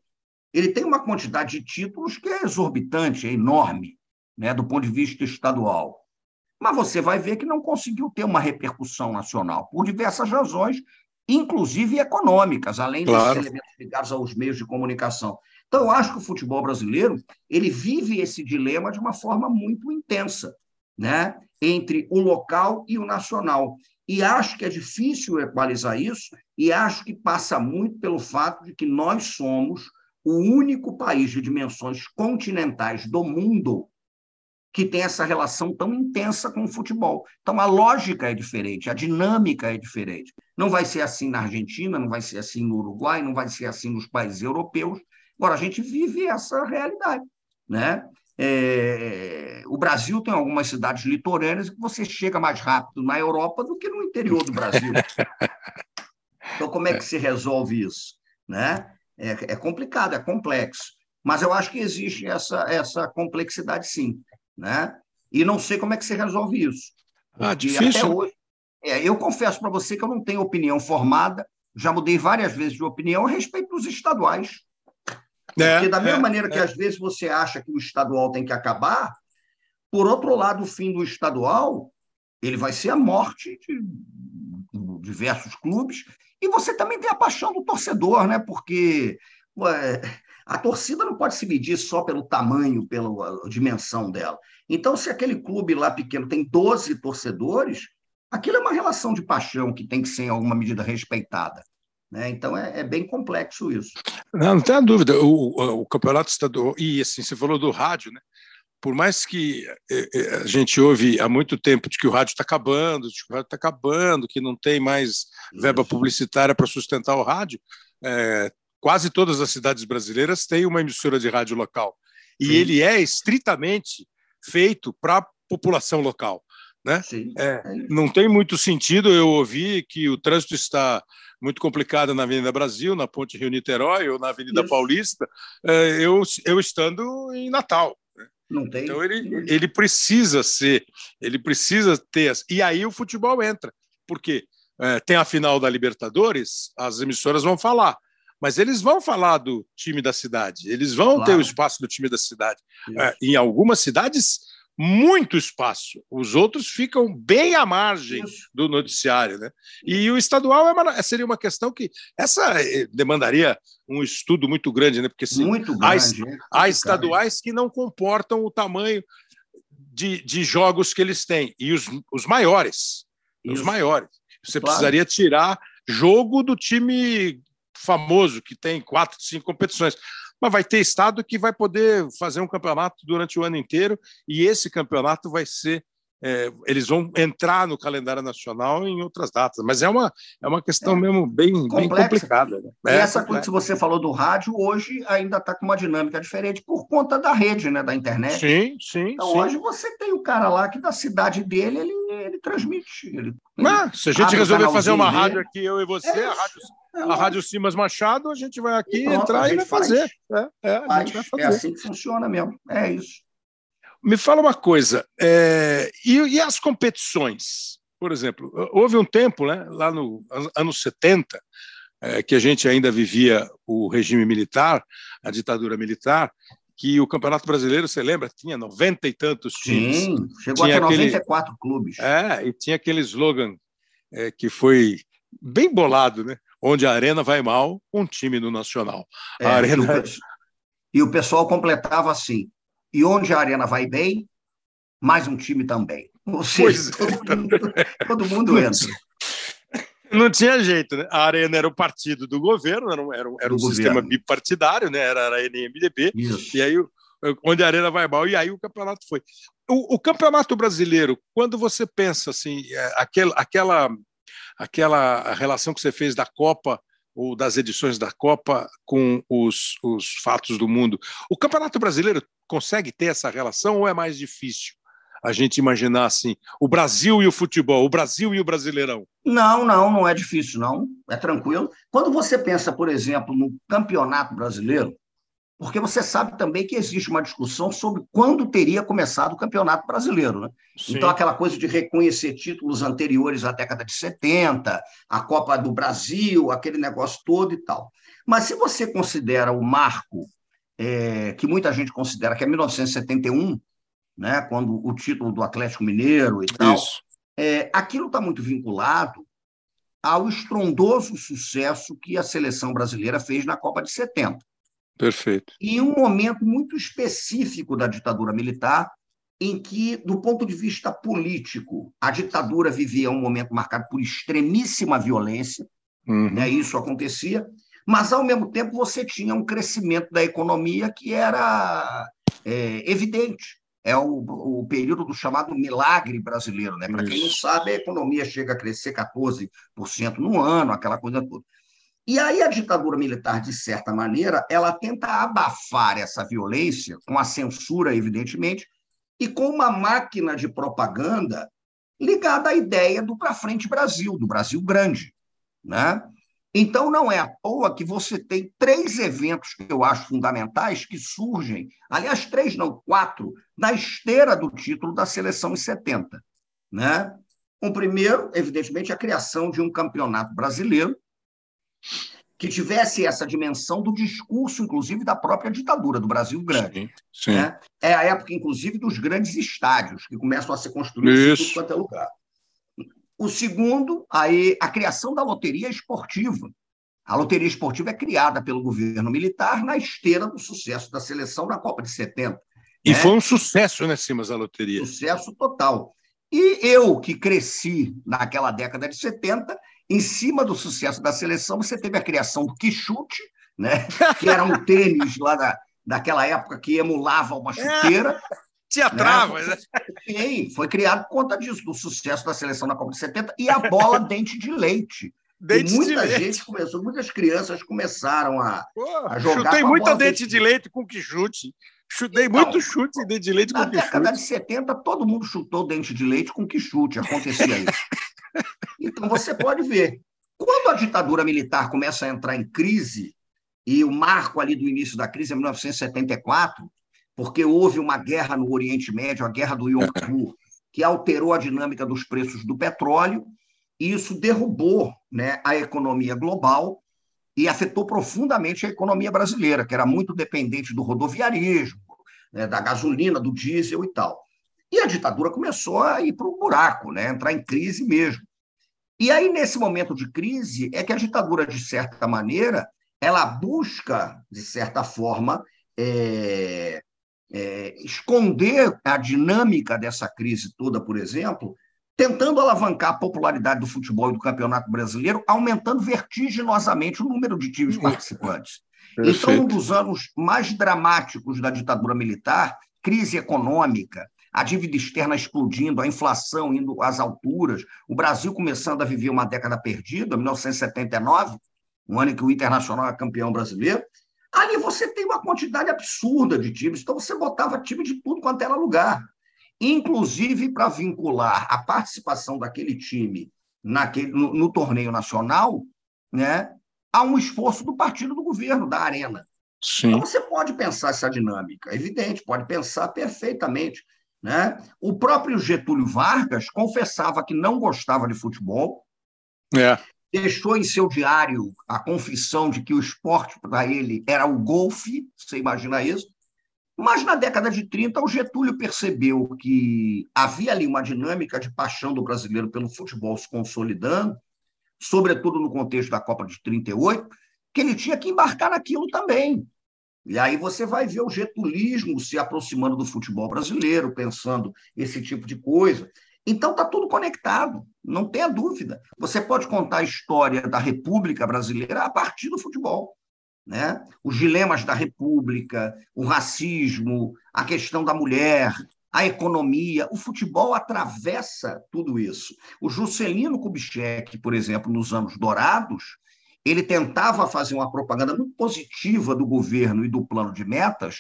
ele tem uma quantidade de títulos que é exorbitante, é enorme, né, do ponto de vista estadual. Mas você vai ver que não conseguiu ter uma repercussão nacional, por diversas razões, inclusive econômicas, além claro. dos elementos ligados aos meios de comunicação. Então, eu acho que o futebol brasileiro ele vive esse dilema de uma forma muito intensa, né? entre o local e o nacional. E acho que é difícil equalizar isso, e acho que passa muito pelo fato de que nós somos o único país de dimensões continentais do mundo que tem essa relação tão intensa com o futebol. Então, a lógica é diferente, a dinâmica é diferente. Não vai ser assim na Argentina, não vai ser assim no Uruguai, não vai ser assim nos países europeus. Agora, a gente vive essa realidade. Né? É... o Brasil tem algumas cidades litorâneas que você chega mais rápido na Europa do que no interior do Brasil. Então, como é que se resolve isso? Né? É, é complicado, é complexo. Mas eu acho que existe essa, essa complexidade, sim. Né? E não sei como é que se resolve isso. Ah, difícil. Hoje, é, eu confesso para você que eu não tenho opinião formada, já mudei várias vezes de opinião a respeito dos estaduais. É, Porque, da mesma é, maneira que é. às vezes você acha que o estadual tem que acabar, por outro lado, o fim do estadual ele vai ser a morte de diversos clubes e você também tem a paixão do torcedor, né? Porque ué, a torcida não pode se medir só pelo tamanho, pela dimensão dela. Então, se aquele clube lá pequeno tem 12 torcedores, aquilo é uma relação de paixão que tem que ser, em alguma medida, respeitada. Né? Então, é, é, bem complexo isso. Não, não tem dúvida. O, o, campeonato estadual. E assim, você falou do rádio, né? por mais que eh, eh, a gente ouve há muito tempo de que o rádio está acabando, de que o rádio está acabando, que não tem mais verba publicitária para sustentar o rádio, é, quase todas as cidades brasileiras têm uma emissora de rádio local. E Sim. ele é estritamente feito para a população local. Né? É, não tem muito sentido eu ouvir que o trânsito está muito complicado na Avenida Brasil, na Ponte Rio-Niterói ou na Avenida Isso. Paulista, eu, eu estando em Natal. Não tem. Então ele, ele precisa ser, ele precisa ter. E aí o futebol entra. Porque é, tem a final da Libertadores, as emissoras vão falar. Mas eles vão falar do time da cidade, eles vão claro. ter o espaço do time da cidade. É, em algumas cidades, muito espaço. Os outros ficam bem à margem do noticiário. Né? E o estadual é uma, seria uma questão que essa eh, demandaria um estudo muito grande, né? porque se, muito grande, há, há estaduais que não comportam o tamanho de, de jogos que eles têm, e os, os maiores. Isso. Os maiores. Você claro. precisaria tirar jogo do time famoso, que tem quatro, cinco competições mas vai ter estado que vai poder fazer um campeonato durante o ano inteiro e esse campeonato vai ser é, eles vão entrar no calendário nacional em outras datas, mas é uma, é uma questão é. mesmo bem, bem complicada. Né? É, e essa coisa que você falou do rádio, hoje ainda está com uma dinâmica diferente por conta da rede, né, da internet. Sim, sim. Então sim. hoje você tem o cara lá que da cidade dele ele, ele transmite. Ele, ele se a gente resolver fazer uma dele, rádio aqui, eu e você, é a rádio é a Rádio Simas Machado, a gente vai aqui pronto, entrar e vai faz. fazer. É, é, vai fazer. é assim que funciona mesmo. É isso. Me fala uma coisa, é, e, e, as competições? Por exemplo, houve um tempo, né, lá no anos 70, é, que a gente ainda vivia o regime militar, a ditadura militar, que o Campeonato Brasileiro, você lembra, tinha noventa e tantos times. Sim, chegou tinha a ter aquele, 94 clubes. É, e tinha aquele slogan é, que foi bem bolado, né? Onde a arena vai mal, um time no Nacional. É, arena... e o pessoal completava assim: e onde a arena vai bem, mais um time também. Ou seja, todo, é. mundo, todo mundo entra. Não tinha jeito, né? A Arena era o partido do governo, era um, era um, era um sistema bipartidário, né? Era, era a NMDB. Isso. E aí, onde a Arena vai mal, e aí o campeonato foi. O, o campeonato brasileiro, quando você pensa assim, é, aquela, aquela, aquela relação que você fez da Copa ou das edições da Copa com os, os fatos do mundo, o campeonato brasileiro consegue ter essa relação ou é mais difícil? a gente imaginar assim, o Brasil e o futebol, o Brasil e o Brasileirão? Não, não, não é difícil, não. É tranquilo. Quando você pensa, por exemplo, no Campeonato Brasileiro, porque você sabe também que existe uma discussão sobre quando teria começado o Campeonato Brasileiro. Né? Então, aquela coisa de reconhecer títulos anteriores à década de 70, a Copa do Brasil, aquele negócio todo e tal. Mas se você considera o marco é, que muita gente considera que é 1971, né, quando o título do Atlético Mineiro e tal, é, aquilo está muito vinculado ao estrondoso sucesso que a seleção brasileira fez na Copa de 70. Perfeito. E um momento muito específico da ditadura militar, em que, do ponto de vista político, a ditadura vivia um momento marcado por extremíssima violência, uhum. né, isso acontecia, mas, ao mesmo tempo, você tinha um crescimento da economia que era é, evidente. É o, o, período do chamado milagre brasileiro. Né? Para quem não sabe, a economia chega a crescer 14% no ano, aquela coisa toda. E aí a ditadura militar, de certa maneira, ela tenta abafar essa violência, com a censura, evidentemente, e com uma máquina de propaganda ligada à ideia do para frente Brasil, do Brasil grande. Né? Então, não é à toa que você tem três eventos que eu acho fundamentais que surgem, aliás, três, não, quatro, na esteira do título da seleção em 70. Né? O primeiro, evidentemente, a criação de um campeonato brasileiro que tivesse essa dimensão do discurso, inclusive, da própria ditadura, do Brasil Grande. Sim, sim. Né? É a época, inclusive, dos grandes estádios que começam a ser construídos em tudo quanto é lugar. O segundo, aí, a criação da loteria esportiva. A loteria esportiva é criada pelo governo militar na esteira do sucesso da seleção na Copa de 70. E né? foi um sucesso, né, Simas, a loteria? Sucesso total. E eu, que cresci naquela década de 70, em cima do sucesso da seleção, você teve a criação do Quixute, né? que era um tênis lá da, daquela época que emulava uma chuteira. Tinha travas, né? Sim, foi criado por conta disso, do sucesso da seleção na Copa de 70 e a bola dente de leite. Dente e muita gente leite. começou, muitas crianças começaram a, Pô, a jogar. Chutei muita dente de leite com que chute. Chutei então, muito chute de dente de leite com que chute. Na década de 70, todo mundo chutou dente de leite com que chute, acontecia isso. então você pode ver. Quando a ditadura militar começa a entrar em crise, e o marco ali do início da crise é 1974, porque houve uma guerra no Oriente Médio, a guerra do Yom Kippur, que alterou a dinâmica dos preços do petróleo, e isso derrubou né, a economia global e afetou profundamente a economia brasileira, que era muito dependente do rodoviarismo, né, da gasolina, do diesel e tal. E a ditadura começou a ir para o buraco, né? entrar em crise mesmo. E aí, nesse momento de crise, é que a ditadura, de certa maneira, ela busca, de certa forma, é, é, esconder a dinâmica dessa crise toda, por exemplo, tentando alavancar a popularidade do futebol e do campeonato brasileiro, aumentando vertiginosamente o número de times participantes. Perfeito. Então, um dos anos mais dramáticos da ditadura militar, crise econômica, a dívida externa explodindo, a inflação indo às alturas, o Brasil começando a viver uma década perdida, 1979, um ano em que o Internacional é campeão brasileiro, ali você tem uma quantidade absurda de times, então você botava time de tudo quanto era lugar. Inclusive para vincular a participação daquele time naquele, no, no torneio nacional né, a um esforço do partido do governo, da Arena. Sim. Então você pode pensar essa dinâmica, é evidente, pode pensar perfeitamente. Né? O próprio Getúlio Vargas confessava que não gostava de futebol, é deixou em seu diário a confissão de que o esporte para ele era o golfe, você imagina isso? Mas na década de 30, o Getúlio percebeu que havia ali uma dinâmica de paixão do brasileiro pelo futebol se consolidando, sobretudo no contexto da Copa de 38, que ele tinha que embarcar naquilo também. E aí você vai ver o getulismo se aproximando do futebol brasileiro, pensando esse tipo de coisa. Então está tudo conectado, não tenha dúvida. Você pode contar a história da República Brasileira a partir do futebol. Né? Os dilemas da República, o racismo, a questão da mulher, a economia, o futebol atravessa tudo isso. O Juscelino Kubitschek, por exemplo, nos anos dourados, ele tentava fazer uma propaganda muito positiva do governo e do plano de metas,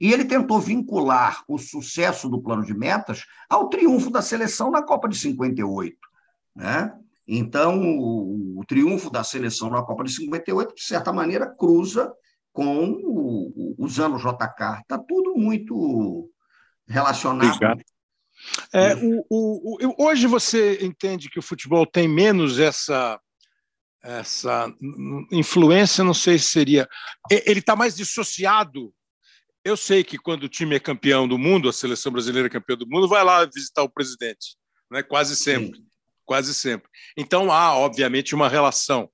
e ele tentou vincular o sucesso do plano de metas ao triunfo da seleção na Copa de 58. Né? Então, o, o triunfo da seleção na Copa de 58, de certa maneira, cruza com o, os anos JK. Está tudo muito relacionado. Obrigado. É, o, o, hoje você entende que o futebol tem menos essa essa influência, não sei se seria. Ele está mais dissociado eu sei que quando o time é campeão do mundo, a seleção brasileira é campeã do mundo, vai lá visitar o presidente, né? quase sempre. Sim. Quase sempre. Então há, obviamente, uma relação.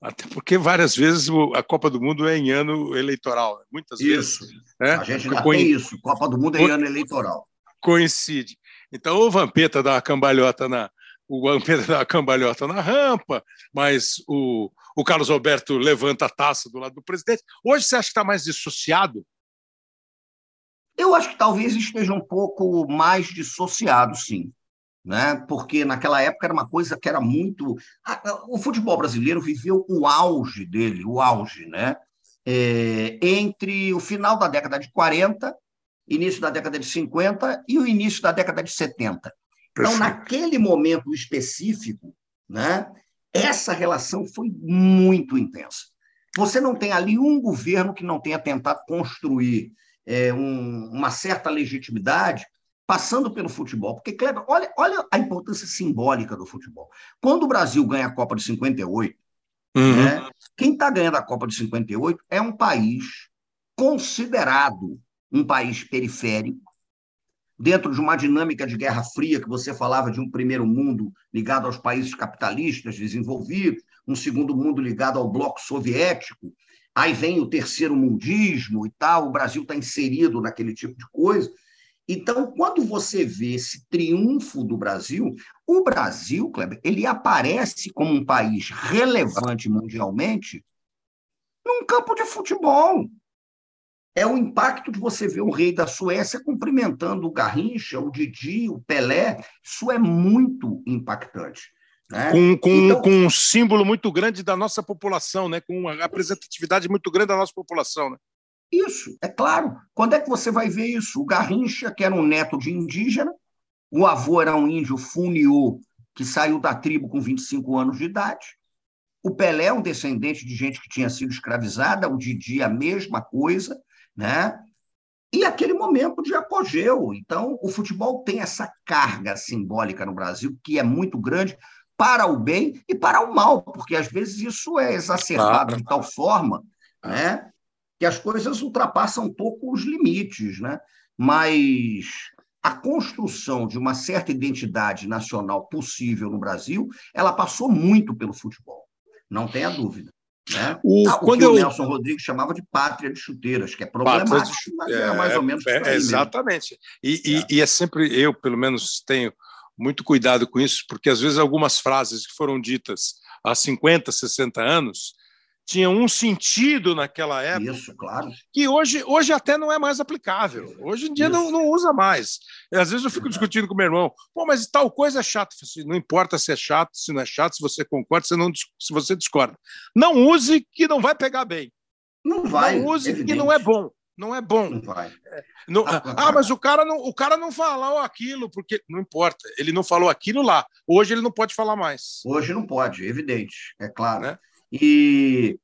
Até porque várias vezes a Copa do Mundo é em ano eleitoral. Né? Muitas isso. vezes. Né? A gente ainda Co tem isso. Copa do Mundo é em ano eleitoral. Coincide. Então o Vampeta dá uma cambalhota na, o Vampeta dá uma cambalhota na rampa, mas o, o Carlos Alberto levanta a taça do lado do presidente. Hoje você acha que está mais dissociado eu acho que talvez esteja um pouco mais dissociado, sim. Né? Porque naquela época era uma coisa que era muito. O futebol brasileiro viveu o auge dele, o auge, né? É, entre o final da década de 40, início da década de 50 e o início da década de 70. Então, naquele momento específico, né, essa relação foi muito intensa. Você não tem ali um governo que não tenha tentado construir é, um, uma certa legitimidade passando pelo futebol. Porque, Kleber, olha, olha a importância simbólica do futebol. Quando o Brasil ganha a Copa de 58, uhum. né, quem está ganhando a Copa de 58 é um país considerado um país periférico, dentro de uma dinâmica de Guerra Fria, que você falava de um primeiro mundo ligado aos países capitalistas desenvolvidos, um segundo mundo ligado ao bloco soviético, Aí vem o terceiro mundismo e tal, o Brasil está inserido naquele tipo de coisa. Então, quando você vê esse triunfo do Brasil, o Brasil, Kleber, ele aparece como um país relevante mundialmente num campo de futebol. É o impacto de você ver o rei da Suécia cumprimentando o Garrincha, o Didi, o Pelé. Isso é muito impactante. Né? Com, com, então, com um símbolo muito grande da nossa população, né? com uma representatividade muito grande da nossa população. Né? Isso, é claro. Quando é que você vai ver isso? O Garrincha, que era um neto de indígena, o avô era um índio funiô, que saiu da tribo com 25 anos de idade. O Pelé, um descendente de gente que tinha sido escravizada, o Didi, a mesma coisa, né? E aquele momento de apogeu. Então, o futebol tem essa carga simbólica no Brasil que é muito grande, para o bem e para o mal, porque às vezes isso é exacerbado de tal forma né, que as coisas ultrapassam um pouco os limites. Né? Mas a construção de uma certa identidade nacional possível no Brasil, ela passou muito pelo futebol, não tenha dúvida. Né? O, ah, o quando que eu... o Nelson Rodrigues chamava de pátria de chuteiras, que é problemático, de... mas é, mais ou menos é, Exatamente. E, é. E, e é sempre, eu pelo menos tenho muito cuidado com isso, porque às vezes algumas frases que foram ditas há 50, 60 anos tinha um sentido naquela época. Isso, claro. Que hoje, hoje até não é mais aplicável. Hoje em dia não, não usa mais. Às vezes eu fico discutindo com meu irmão, pô, mas tal coisa é chato. Assim, não importa se é chato, se não é chato, se você concorda, se, não, se você discorda. Não use que não vai pegar bem. Não vai. Não use evidente. que não é bom. Não é bom. Não vai. Não, ah, mas o cara não, o cara não falou aquilo, porque não importa. Ele não falou aquilo lá. Hoje ele não pode falar mais. Hoje não pode, evidente, é claro. Né? E,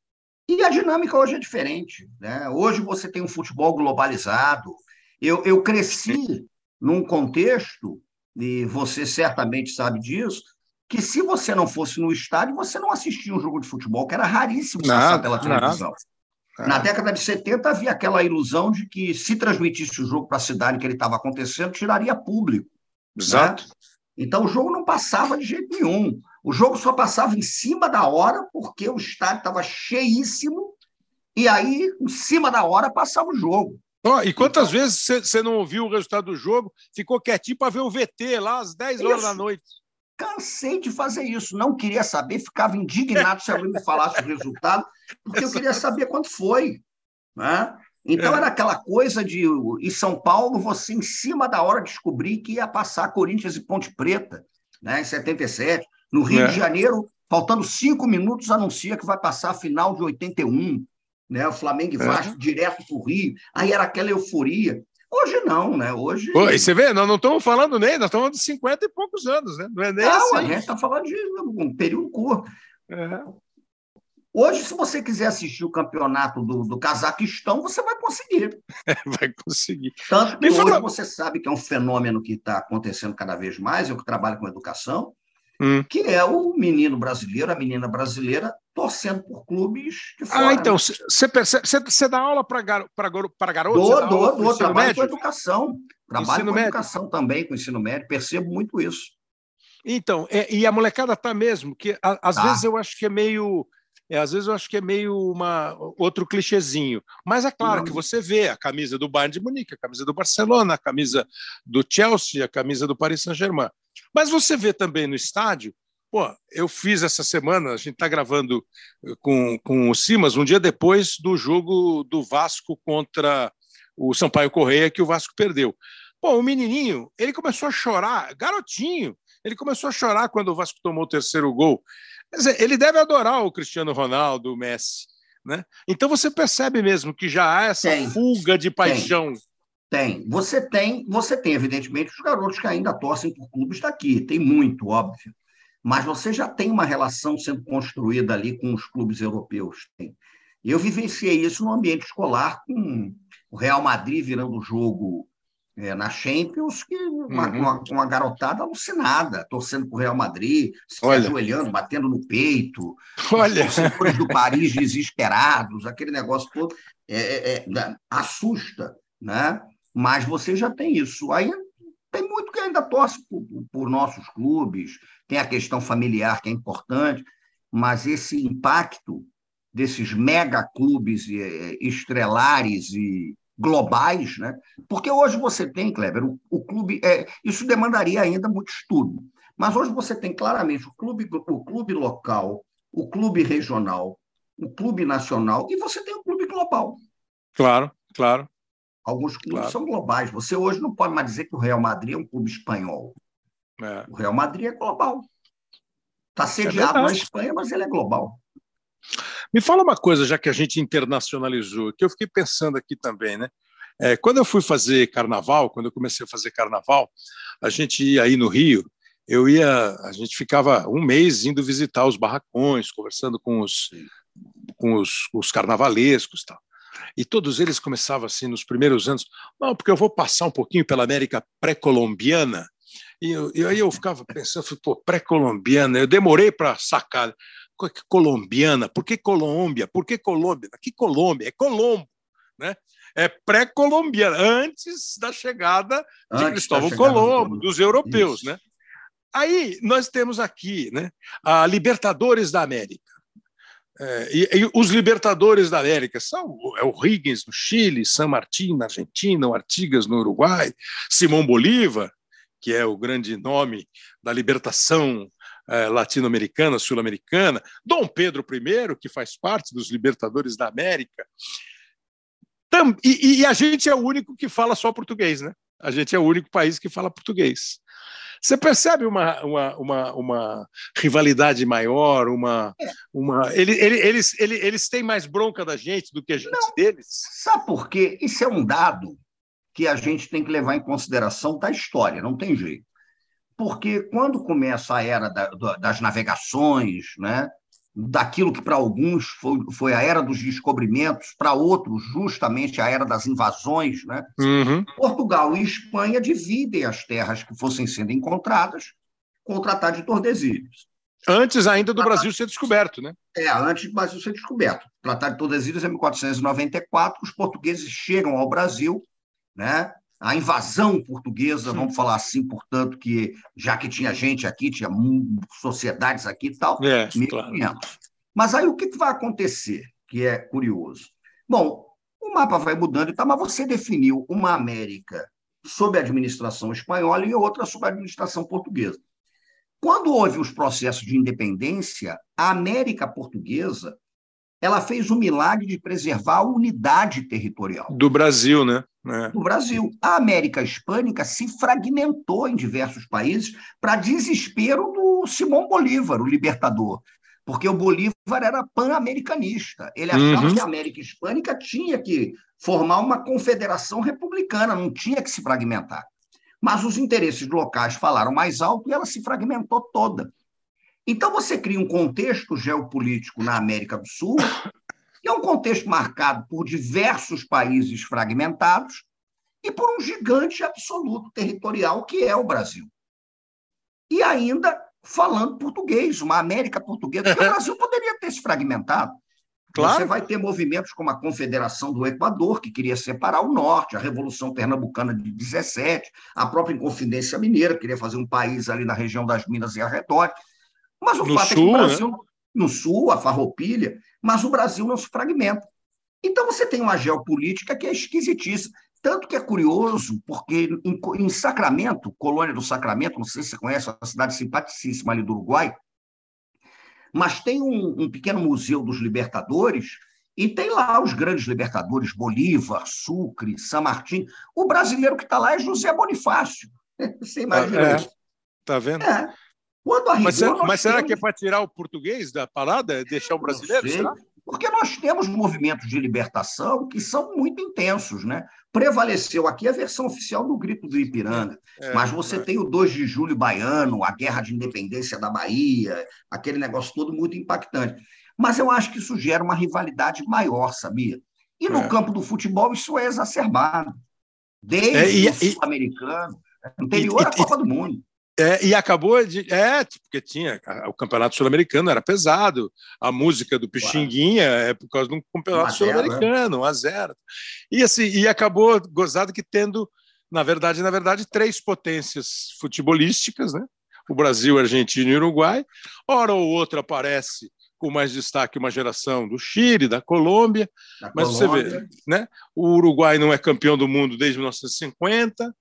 e a dinâmica hoje é diferente. Né? Hoje você tem um futebol globalizado. Eu, eu cresci num contexto, e você certamente sabe disso, que se você não fosse no estádio, você não assistia um jogo de futebol, que era raríssimo passar pela televisão. Nada. Na década de 70 havia aquela ilusão de que se transmitisse o jogo para a cidade que ele estava acontecendo, tiraria público. Né? Exato. Né? Então o jogo não passava de jeito nenhum. O jogo só passava em cima da hora, porque o estádio estava cheíssimo, e aí, em cima da hora, passava o jogo. Oh, e quantas então, vezes você não ouviu o resultado do jogo, ficou quietinho para ver o VT lá às 10 horas isso. da noite? Cansei de fazer isso, não queria saber, ficava indignado se alguém me falasse o resultado, porque eu queria saber quanto foi. Né? Então é. era aquela coisa de, em São Paulo, você em cima da hora descobrir que ia passar Corinthians e Ponte Preta, né, em 77. No Rio é. de Janeiro, faltando cinco minutos, anuncia que vai passar a final de 81. Né, o Flamengo e é. Vasco é. direto para o Rio. Aí era aquela euforia. Hoje não, né? Hoje. Pô, você vê, nós não estamos falando nem, nós estamos falando de 50 e poucos anos, né? Não é nem não, assim. a gente está falando de um período curto. É. Hoje, se você quiser assistir o campeonato do, do Cazaquistão, você vai conseguir. vai conseguir. Tanto que hoje fala... você sabe que é um fenômeno que está acontecendo cada vez mais, eu que trabalho com educação, hum. que é o menino brasileiro, a menina brasileira, torcendo por clubes de fora. Ah, então, você percebe, você dá aula para gar, garotos? Dou, dou, dou, trabalho médio? com educação. Trabalho ensino com médio. educação também, com ensino médio, percebo muito isso. Então, é, e a molecada tá mesmo, que a, às tá. vezes eu acho que é meio é, às vezes eu acho que é meio uma, outro clichêzinho. Mas é claro que você vê a camisa do Bayern de Munique, a camisa do Barcelona, a camisa do Chelsea, a camisa do Paris Saint-Germain. Mas você vê também no estádio. Pô, eu fiz essa semana, a gente está gravando com, com o Simas, um dia depois do jogo do Vasco contra o Sampaio Correia, que o Vasco perdeu. Pô, o menininho, ele começou a chorar, garotinho, ele começou a chorar quando o Vasco tomou o terceiro gol. Dizer, ele deve adorar o Cristiano Ronaldo, o Messi. Né? Então você percebe mesmo que já há essa tem, fuga de paixão. Tem. Tem. Você tem, você tem, evidentemente, os garotos que ainda torcem por clubes daqui. Tem muito, óbvio. Mas você já tem uma relação sendo construída ali com os clubes europeus. Tem. Eu vivenciei isso no ambiente escolar, com o Real Madrid virando o jogo é, na Champions, que uma, uhum. uma, uma, garotada alucinada, torcendo para o Real Madrid, se Olha. ajoelhando, batendo no peito, Olha. os torcedores do Paris desesperados, aquele negócio todo, é, é, é assusta, né? Mas você já tem isso. Aí tem muito que ainda torce por, por nossos clubes, tem a questão familiar que é importante, mas esse impacto desses mega clubes é, estrelares e globais, né? Porque hoje você tem, Kleber, o, o clube, é, isso demandaria ainda muito estudo, mas hoje você tem claramente o clube, o clube local, o clube regional, o clube nacional e você tem o clube global. Claro, claro. Alguns clubes claro. são globais. Você hoje não pode mais dizer que o Real Madrid é um clube espanhol. É. O Real Madrid é global. Está sediado é na Espanha, mas ele é global. Me fala uma coisa, já que a gente internacionalizou, que eu fiquei pensando aqui também, né? É, quando eu fui fazer carnaval, quando eu comecei a fazer carnaval, a gente ia aí no Rio, eu ia, a gente ficava um mês indo visitar os barracões, conversando com os, com os, os carnavalescos, tal. E todos eles começavam assim nos primeiros anos, não, porque eu vou passar um pouquinho pela América pré-colombiana. E, e, aí eu ficava pensando, pô, pré-colombiana, eu demorei para sacar colombiana, por que Colômbia? Por que Colômbia? Que Colômbia? É Colombo, né? é pré-colombiana, antes da chegada de antes Cristóvão Colombo, do... dos europeus, Isso. né? Aí nós temos aqui né, a Libertadores da América. É, e, e, os Libertadores da América são é o Higgins no Chile, San Martín na Argentina, o Artigas no Uruguai, Simão Bolívar, que é o grande nome da libertação é, latino-americana, sul-americana, Dom Pedro I, que faz parte dos Libertadores da América. Tam, e, e a gente é o único que fala só português, né? A gente é o único país que fala português. Você percebe uma, uma, uma, uma rivalidade maior, uma. É. uma ele, ele, eles, ele, eles têm mais bronca da gente do que a gente Não, deles? Sabe por quê? Isso é um dado que a gente tem que levar em consideração da história, não tem jeito. Porque quando começa a era da, das navegações, né, daquilo que para alguns foi, foi a era dos descobrimentos, para outros, justamente a era das invasões. Né? Uhum. Portugal e Espanha dividem as terras que fossem sendo encontradas com o Tratado de Tordesilhas. Antes ainda do Brasil ser descoberto, né? É, antes do Brasil ser descoberto. O Tratado de Tordesilhas é 1494, os portugueses chegam ao Brasil, né? A invasão portuguesa, vamos falar assim, portanto, que já que tinha gente aqui, tinha sociedades aqui e tal, é, 1500. Claro. Mas aí o que vai acontecer, que é curioso? Bom, o mapa vai mudando e tal, mas você definiu uma América sob a administração espanhola e outra sob a administração portuguesa. Quando houve os processos de independência, a América portuguesa ela fez o milagre de preservar a unidade territorial. Do Brasil, né? É. Do Brasil. A América Hispânica se fragmentou em diversos países para desespero do Simão Bolívar, o libertador. Porque o Bolívar era pan-americanista. Ele achava uhum. que a América Hispânica tinha que formar uma confederação republicana, não tinha que se fragmentar. Mas os interesses locais falaram mais alto e ela se fragmentou toda. Então, você cria um contexto geopolítico na América do Sul, que é um contexto marcado por diversos países fragmentados e por um gigante absoluto territorial que é o Brasil. E ainda falando português, uma América portuguesa, porque o Brasil poderia ter se fragmentado. Claro. Você vai ter movimentos como a Confederação do Equador, que queria separar o norte, a Revolução Pernambucana de 17, a própria Inconfidência Mineira, queria fazer um país ali na região das Minas e arredores. Mas o no fato sul, é que o Brasil, né? no sul, a farroupilha, mas o Brasil não se fragmenta. Então você tem uma geopolítica que é esquisitíssima. Tanto que é curioso, porque em, em Sacramento, colônia do Sacramento, não sei se você conhece, uma cidade simpaticíssima ali do Uruguai, mas tem um, um pequeno museu dos libertadores e tem lá os grandes libertadores, Bolívar, Sucre, San Martín. O brasileiro que está lá é José Bonifácio. Você imagina é, isso? Tá vendo? É. Quando a mas, mas será que é para tirar o português da parada? Deixar o brasileiro? Será? Porque nós temos movimentos de libertação que são muito intensos, né? Prevaleceu aqui a versão oficial do Grito do Ipiranga, é, mas você é. tem o 2 de julho baiano, a guerra de independência da Bahia, aquele negócio todo muito impactante. Mas eu acho que isso gera uma rivalidade maior, sabia? E no é. campo do futebol isso é exacerbado. Desde é, e, o sul-americano, anterior e, à Copa do Mundo. É, e acabou de. É, porque tinha. O campeonato sul-americano era pesado. A música do Pixinguinha é por causa de um campeonato sul-americano, 1 a 0 E, assim, e acabou gozado que tendo, na verdade, na verdade, três potências futebolísticas, né? O Brasil, Argentina e Uruguai. Ora ou outra aparece com mais destaque uma geração do Chile, da Colômbia. Da mas Colômbia. você vê, né? O Uruguai não é campeão do mundo desde 1950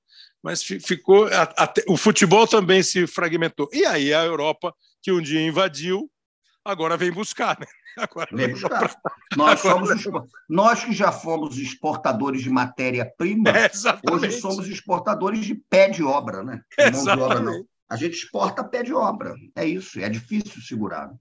mas ficou. Até, o futebol também se fragmentou. E aí a Europa, que um dia invadiu, agora vem buscar, né? Agora vem buscar. Nós, somos, nós que já fomos exportadores de matéria-prima, é, hoje somos exportadores de pé de obra, né? Obra, a gente exporta pé de obra. É isso, é difícil segurar.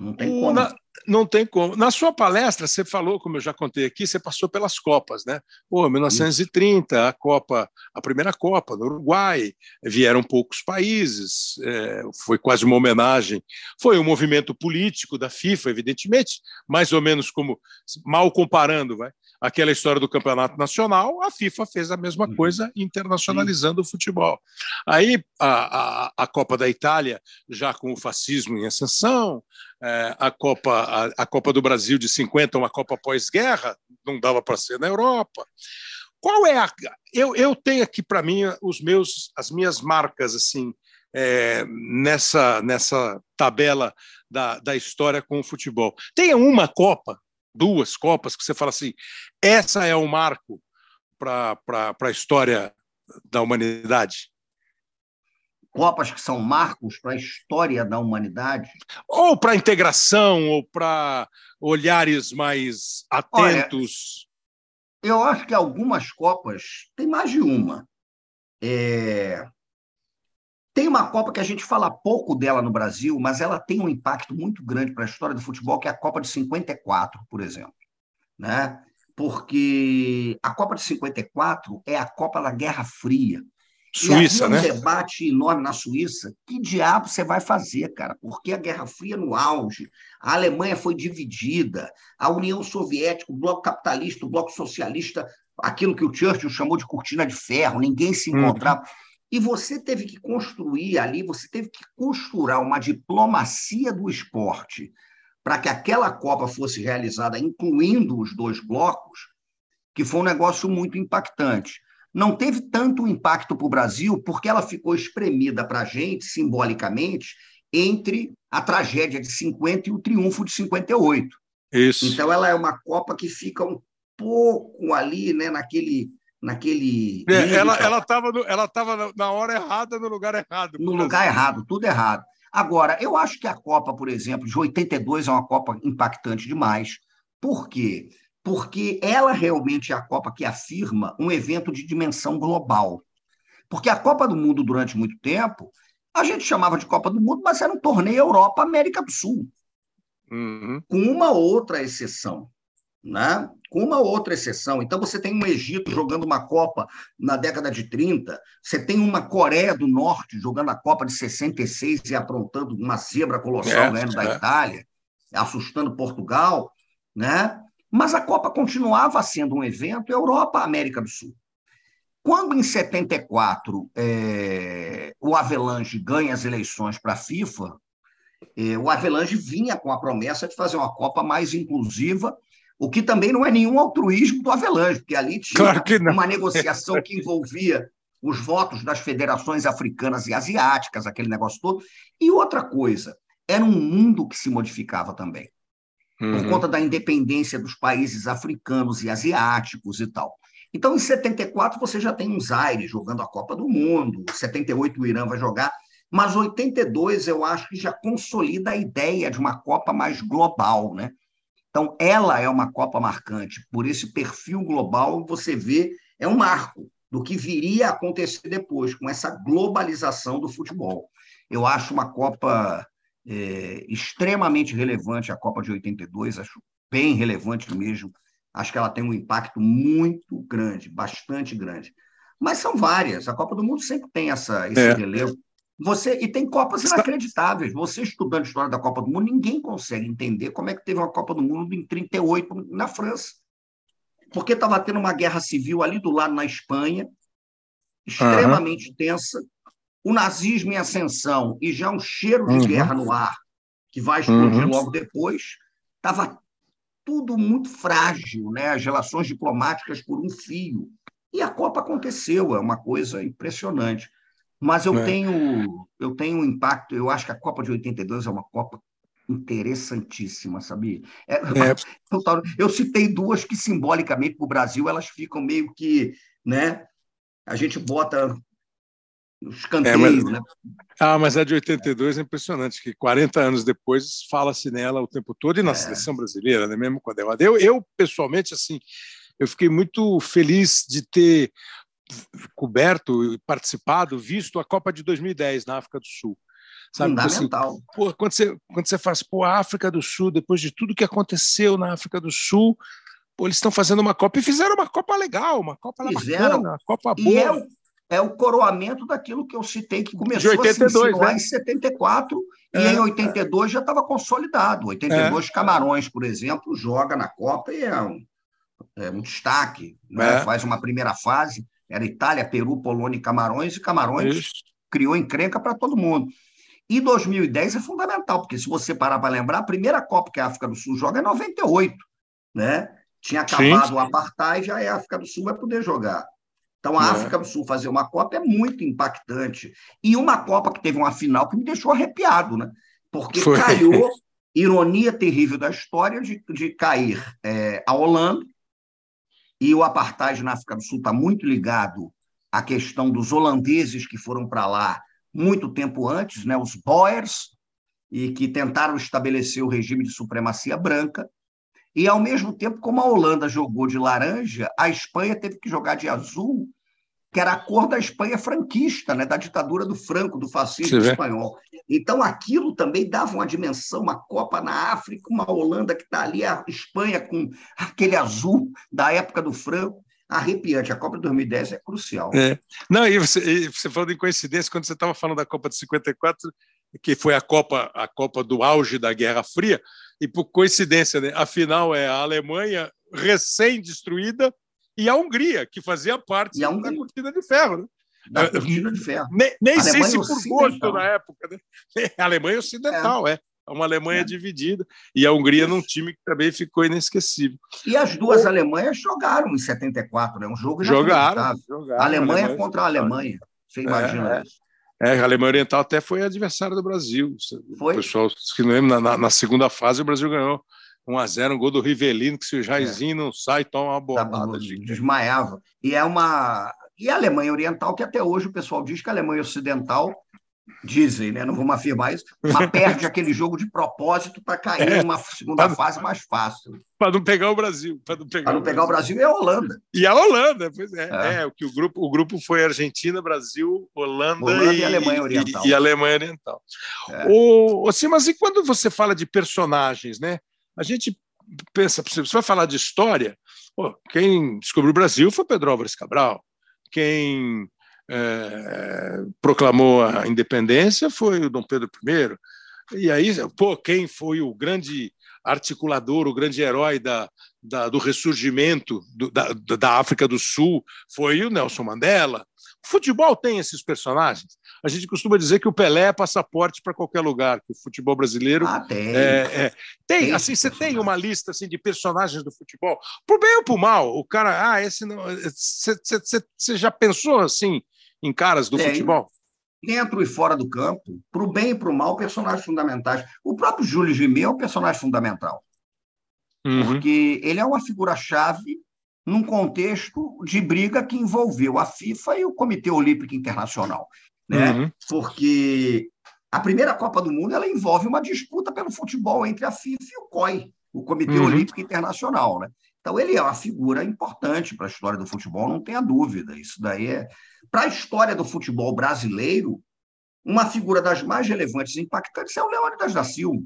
Não tem como. Não tem como. Na sua palestra, você falou, como eu já contei aqui, você passou pelas Copas, né? Pô, 1930, a Copa, a primeira Copa no Uruguai, vieram poucos países, é, foi quase uma homenagem. Foi um movimento político da FIFA, evidentemente, mais ou menos como, mal comparando, vai, aquela história do campeonato nacional, a FIFA fez a mesma uhum. coisa, internacionalizando Sim. o futebol. Aí a, a, a, Copa da Itália, já com o fascismo em ascensão, é, a, Copa, a, a, Copa do Brasil de 50, uma Copa pós-guerra, não dava para ser na Europa. Qual é a. Eu, eu tenho aqui para mim os meus, as minhas marcas assim é, nessa, nessa tabela da, da história com o futebol. Tem uma Copa, duas Copas, que você fala assim: essa é o um marco para a história da humanidade? Copas que são marcos para a história da humanidade? Ou para a integração, ou para olhares mais atentos? Olha, eu acho que algumas Copas, tem mais de uma. É... Tem uma Copa que a gente fala pouco dela no Brasil, mas ela tem um impacto muito grande para a história do futebol, que é a Copa de 54, por exemplo. Né? Porque a Copa de 54 é a Copa da Guerra Fria. Suíça, e né? um debate enorme na Suíça. Que diabo você vai fazer, cara? Porque a Guerra Fria no auge, a Alemanha foi dividida, a União Soviética, o bloco capitalista, o bloco socialista, aquilo que o Churchill chamou de cortina de ferro, ninguém se uhum. encontrava. Uhum. E você teve que construir ali, você teve que costurar uma diplomacia do esporte para que aquela Copa fosse realizada, incluindo os dois blocos, que foi um negócio muito impactante não teve tanto impacto para o Brasil porque ela ficou espremida para a gente, simbolicamente, entre a tragédia de 50 e o triunfo de 58. Isso. Então, ela é uma Copa que fica um pouco ali, né, naquele. Naquele é, ela estava ela tava na hora errada, no lugar errado. No lugar errado, tudo errado. Agora, eu acho que a Copa, por exemplo, de 82 é uma Copa impactante demais. Por quê? porque ela realmente é a Copa que afirma um evento de dimensão global. Porque a Copa do Mundo, durante muito tempo, a gente chamava de Copa do Mundo, mas era um torneio Europa-América do Sul. Uhum. Com uma outra exceção. Né? Com uma outra exceção. Então, você tem um Egito jogando uma Copa na década de 30, você tem uma Coreia do Norte jogando a Copa de 66 e aprontando uma zebra colossal é, ganhando é. da Itália, assustando Portugal. Né? Mas a Copa continuava sendo um evento Europa-América do Sul. Quando, em 74, é, o Avelange ganha as eleições para a FIFA, é, o Avelange vinha com a promessa de fazer uma Copa mais inclusiva, o que também não é nenhum altruísmo do Avelange, porque ali tinha claro uma negociação que envolvia os votos das federações africanas e asiáticas, aquele negócio todo. E outra coisa, era um mundo que se modificava também uhum. por conta da independência dos países africanos e asiáticos e tal. Então, em 74, você já tem um Zaire jogando a Copa do Mundo, 78 o Irã vai jogar, mas 82 eu acho que já consolida a ideia de uma Copa mais global, né? Então, ela é uma Copa marcante. Por esse perfil global, você vê, é um marco do que viria a acontecer depois, com essa globalização do futebol. Eu acho uma Copa é, extremamente relevante a Copa de 82, acho bem relevante mesmo. Acho que ela tem um impacto muito grande, bastante grande. Mas são várias. A Copa do Mundo sempre tem essa, esse é. relevo. Você, e tem Copas inacreditáveis. Você estudando a história da Copa do Mundo, ninguém consegue entender como é que teve uma Copa do Mundo em 38 na França. Porque estava tendo uma guerra civil ali do lado na Espanha, extremamente uhum. tensa, o nazismo em ascensão e já um cheiro de uhum. guerra no ar, que vai explodir uhum. logo depois, estava tudo muito frágil, né? as relações diplomáticas por um fio. E a Copa aconteceu, é uma coisa impressionante. Mas eu é. tenho eu tenho um impacto, eu acho que a Copa de 82 é uma Copa interessantíssima, sabia? É, é. Eu, citei duas que simbolicamente para o Brasil elas ficam meio que, né? A gente bota escanteio, é, mas, né? Ah, mas a de 82 é impressionante, que 40 anos depois fala-se nela o tempo todo, e na é. seleção brasileira, né? mesmo quando ela deu. Eu, pessoalmente, assim, eu fiquei muito feliz de ter coberto e participado, visto a Copa de 2010 na África do Sul. Sabe? Fundamental. Assim, pô, quando, você, quando você faz, pô, a África do Sul, depois de tudo que aconteceu na África do Sul, pô, eles estão fazendo uma Copa e fizeram uma Copa legal, uma Copa fizeram. bacana, uma Copa boa. E é, é o coroamento daquilo que eu citei, que começou 82, a se né? em 74 é, e em 82 é. já estava consolidado. 82 é. Camarões, por exemplo, joga na Copa e é um, é um destaque. Né? É. Faz uma primeira fase, era Itália, Peru, Polônia e Camarões, e Camarões Isso. criou encrenca para todo mundo. E 2010 é fundamental, porque se você parar para lembrar, a primeira Copa que a África do Sul joga é 98, né? Tinha acabado Sim. o apartheid, a África do Sul vai poder jogar. Então, a é. África do Sul fazer uma Copa é muito impactante. E uma Copa que teve uma final que me deixou arrepiado, né? Porque Foi. caiu, ironia terrível da história, de, de cair é, a Holanda, e o apartheid na África do Sul está muito ligado à questão dos holandeses que foram para lá muito tempo antes, né, os Boers, e que tentaram estabelecer o regime de supremacia branca. E, ao mesmo tempo, como a Holanda jogou de laranja, a Espanha teve que jogar de azul, que era a cor da Espanha franquista, né, da ditadura do Franco, do fascismo espanhol. Então, aquilo também dava uma dimensão, uma Copa na África, uma Holanda que está ali, a Espanha com aquele azul da época do Franco arrepiante. A Copa de 2010 é crucial. É. Não, e você, e você falou em coincidência, quando você estava falando da Copa de 54, que foi a Copa, a Copa do auge da Guerra Fria, e por coincidência, né, a final é a Alemanha recém-destruída e a Hungria, que fazia parte da cortina de ferro. Né? De ferro. Nem, nem sei se por gosto na época. Né? A Alemanha Ocidental, é. é uma Alemanha é. dividida, e a Hungria num time que também ficou inesquecível. E as duas o... Alemanhas jogaram em 74, né? um jogo jogaram, jogaram Alemanha, Alemanha contra a Alemanha. Você imagina é, isso? É, a Alemanha Oriental até foi adversário do Brasil. Foi? O pessoal que não lembra, na, na, segunda fase o Brasil ganhou 1 a 0 um gol do Rivelino, que se o Jairzinho é. não sai, toma uma bolada. Tá, de... Desmaiava. E é uma... E a Alemanha Oriental, que até hoje o pessoal diz que a Alemanha Ocidental dizem, né? não vamos afirmar isso, mas perde aquele jogo de propósito para cair é, numa segunda pra, fase mais fácil. Para não pegar o Brasil. Para não pegar, não o, pegar Brasil. o Brasil e a Holanda. E a Holanda, pois é. é. é o, que o, grupo, o grupo foi Argentina, Brasil, Holanda, Holanda e, e, Alemanha Oriental. E, e Alemanha Oriental. É. O, o, mas e quando você fala de personagens, né? A gente pensa, você vai falar de história, pô, quem descobriu o Brasil foi Pedro Álvares Cabral. Quem é, proclamou a independência foi o Dom Pedro I. E aí, pô, quem foi o grande articulador, o grande herói da, da do ressurgimento do, da, da África do Sul foi o Nelson Mandela. O futebol tem esses personagens. A gente costuma dizer que o Pelé é passaporte para qualquer lugar, que o futebol brasileiro ah, tem. É, é, tem, tem, assim, você tem uma lista assim de personagens do futebol, por bem ou por mal. O cara, ah, esse não, você já pensou assim em caras do Tem. futebol? Dentro e fora do campo, para o bem e para o mal, personagens fundamentais. O próprio Júlio Gimê é um personagem fundamental. Uhum. Porque ele é uma figura-chave num contexto de briga que envolveu a FIFA e o Comitê Olímpico Internacional. Né? Uhum. Porque a primeira Copa do Mundo ela envolve uma disputa pelo futebol entre a FIFA e o COI, o Comitê uhum. Olímpico Internacional. Né? Então, ele é uma figura importante para a história do futebol, não tenha dúvida. Isso daí é. Para a história do futebol brasileiro, uma figura das mais relevantes e impactantes é o Leônidas da Silva.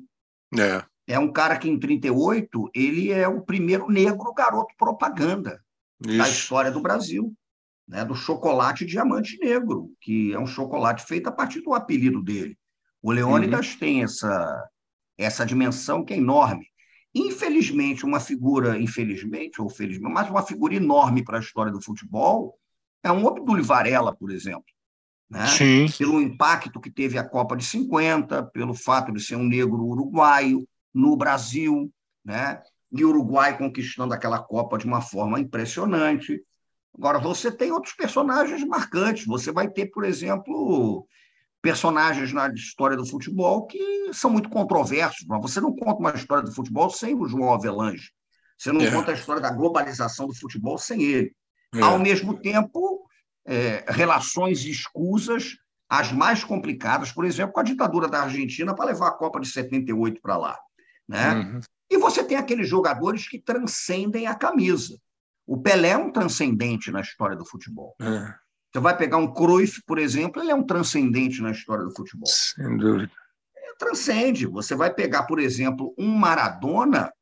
É. É um cara que, em 38, ele é o primeiro negro garoto propaganda Isso. da história do Brasil. Né, do chocolate diamante negro, que é um chocolate feito a partir do apelido dele. O Leônidas uhum. tem essa, essa dimensão que é enorme. Infelizmente, uma figura, infelizmente ou felizmente, mas uma figura enorme para a história do futebol é um Obdúlio Varela, por exemplo. Né? Sim. Pelo impacto que teve a Copa de 50, pelo fato de ser um negro uruguaio no Brasil, né? e o Uruguai conquistando aquela Copa de uma forma impressionante. Agora, você tem outros personagens marcantes. Você vai ter, por exemplo, personagens na história do futebol que são muito controversos. Mas você não conta uma história do futebol sem o João Avelange. Você não é. conta a história da globalização do futebol sem ele. É. Ao mesmo tempo, é, relações escusas, as mais complicadas, por exemplo, com a ditadura da Argentina para levar a Copa de 78 para lá. Né? Uhum. E você tem aqueles jogadores que transcendem a camisa. O Pelé é um transcendente na história do futebol. É. Você vai pegar um Cruyff, por exemplo, ele é um transcendente na história do futebol. Sem dúvida. É, transcende. Você vai pegar, por exemplo, um Maradona.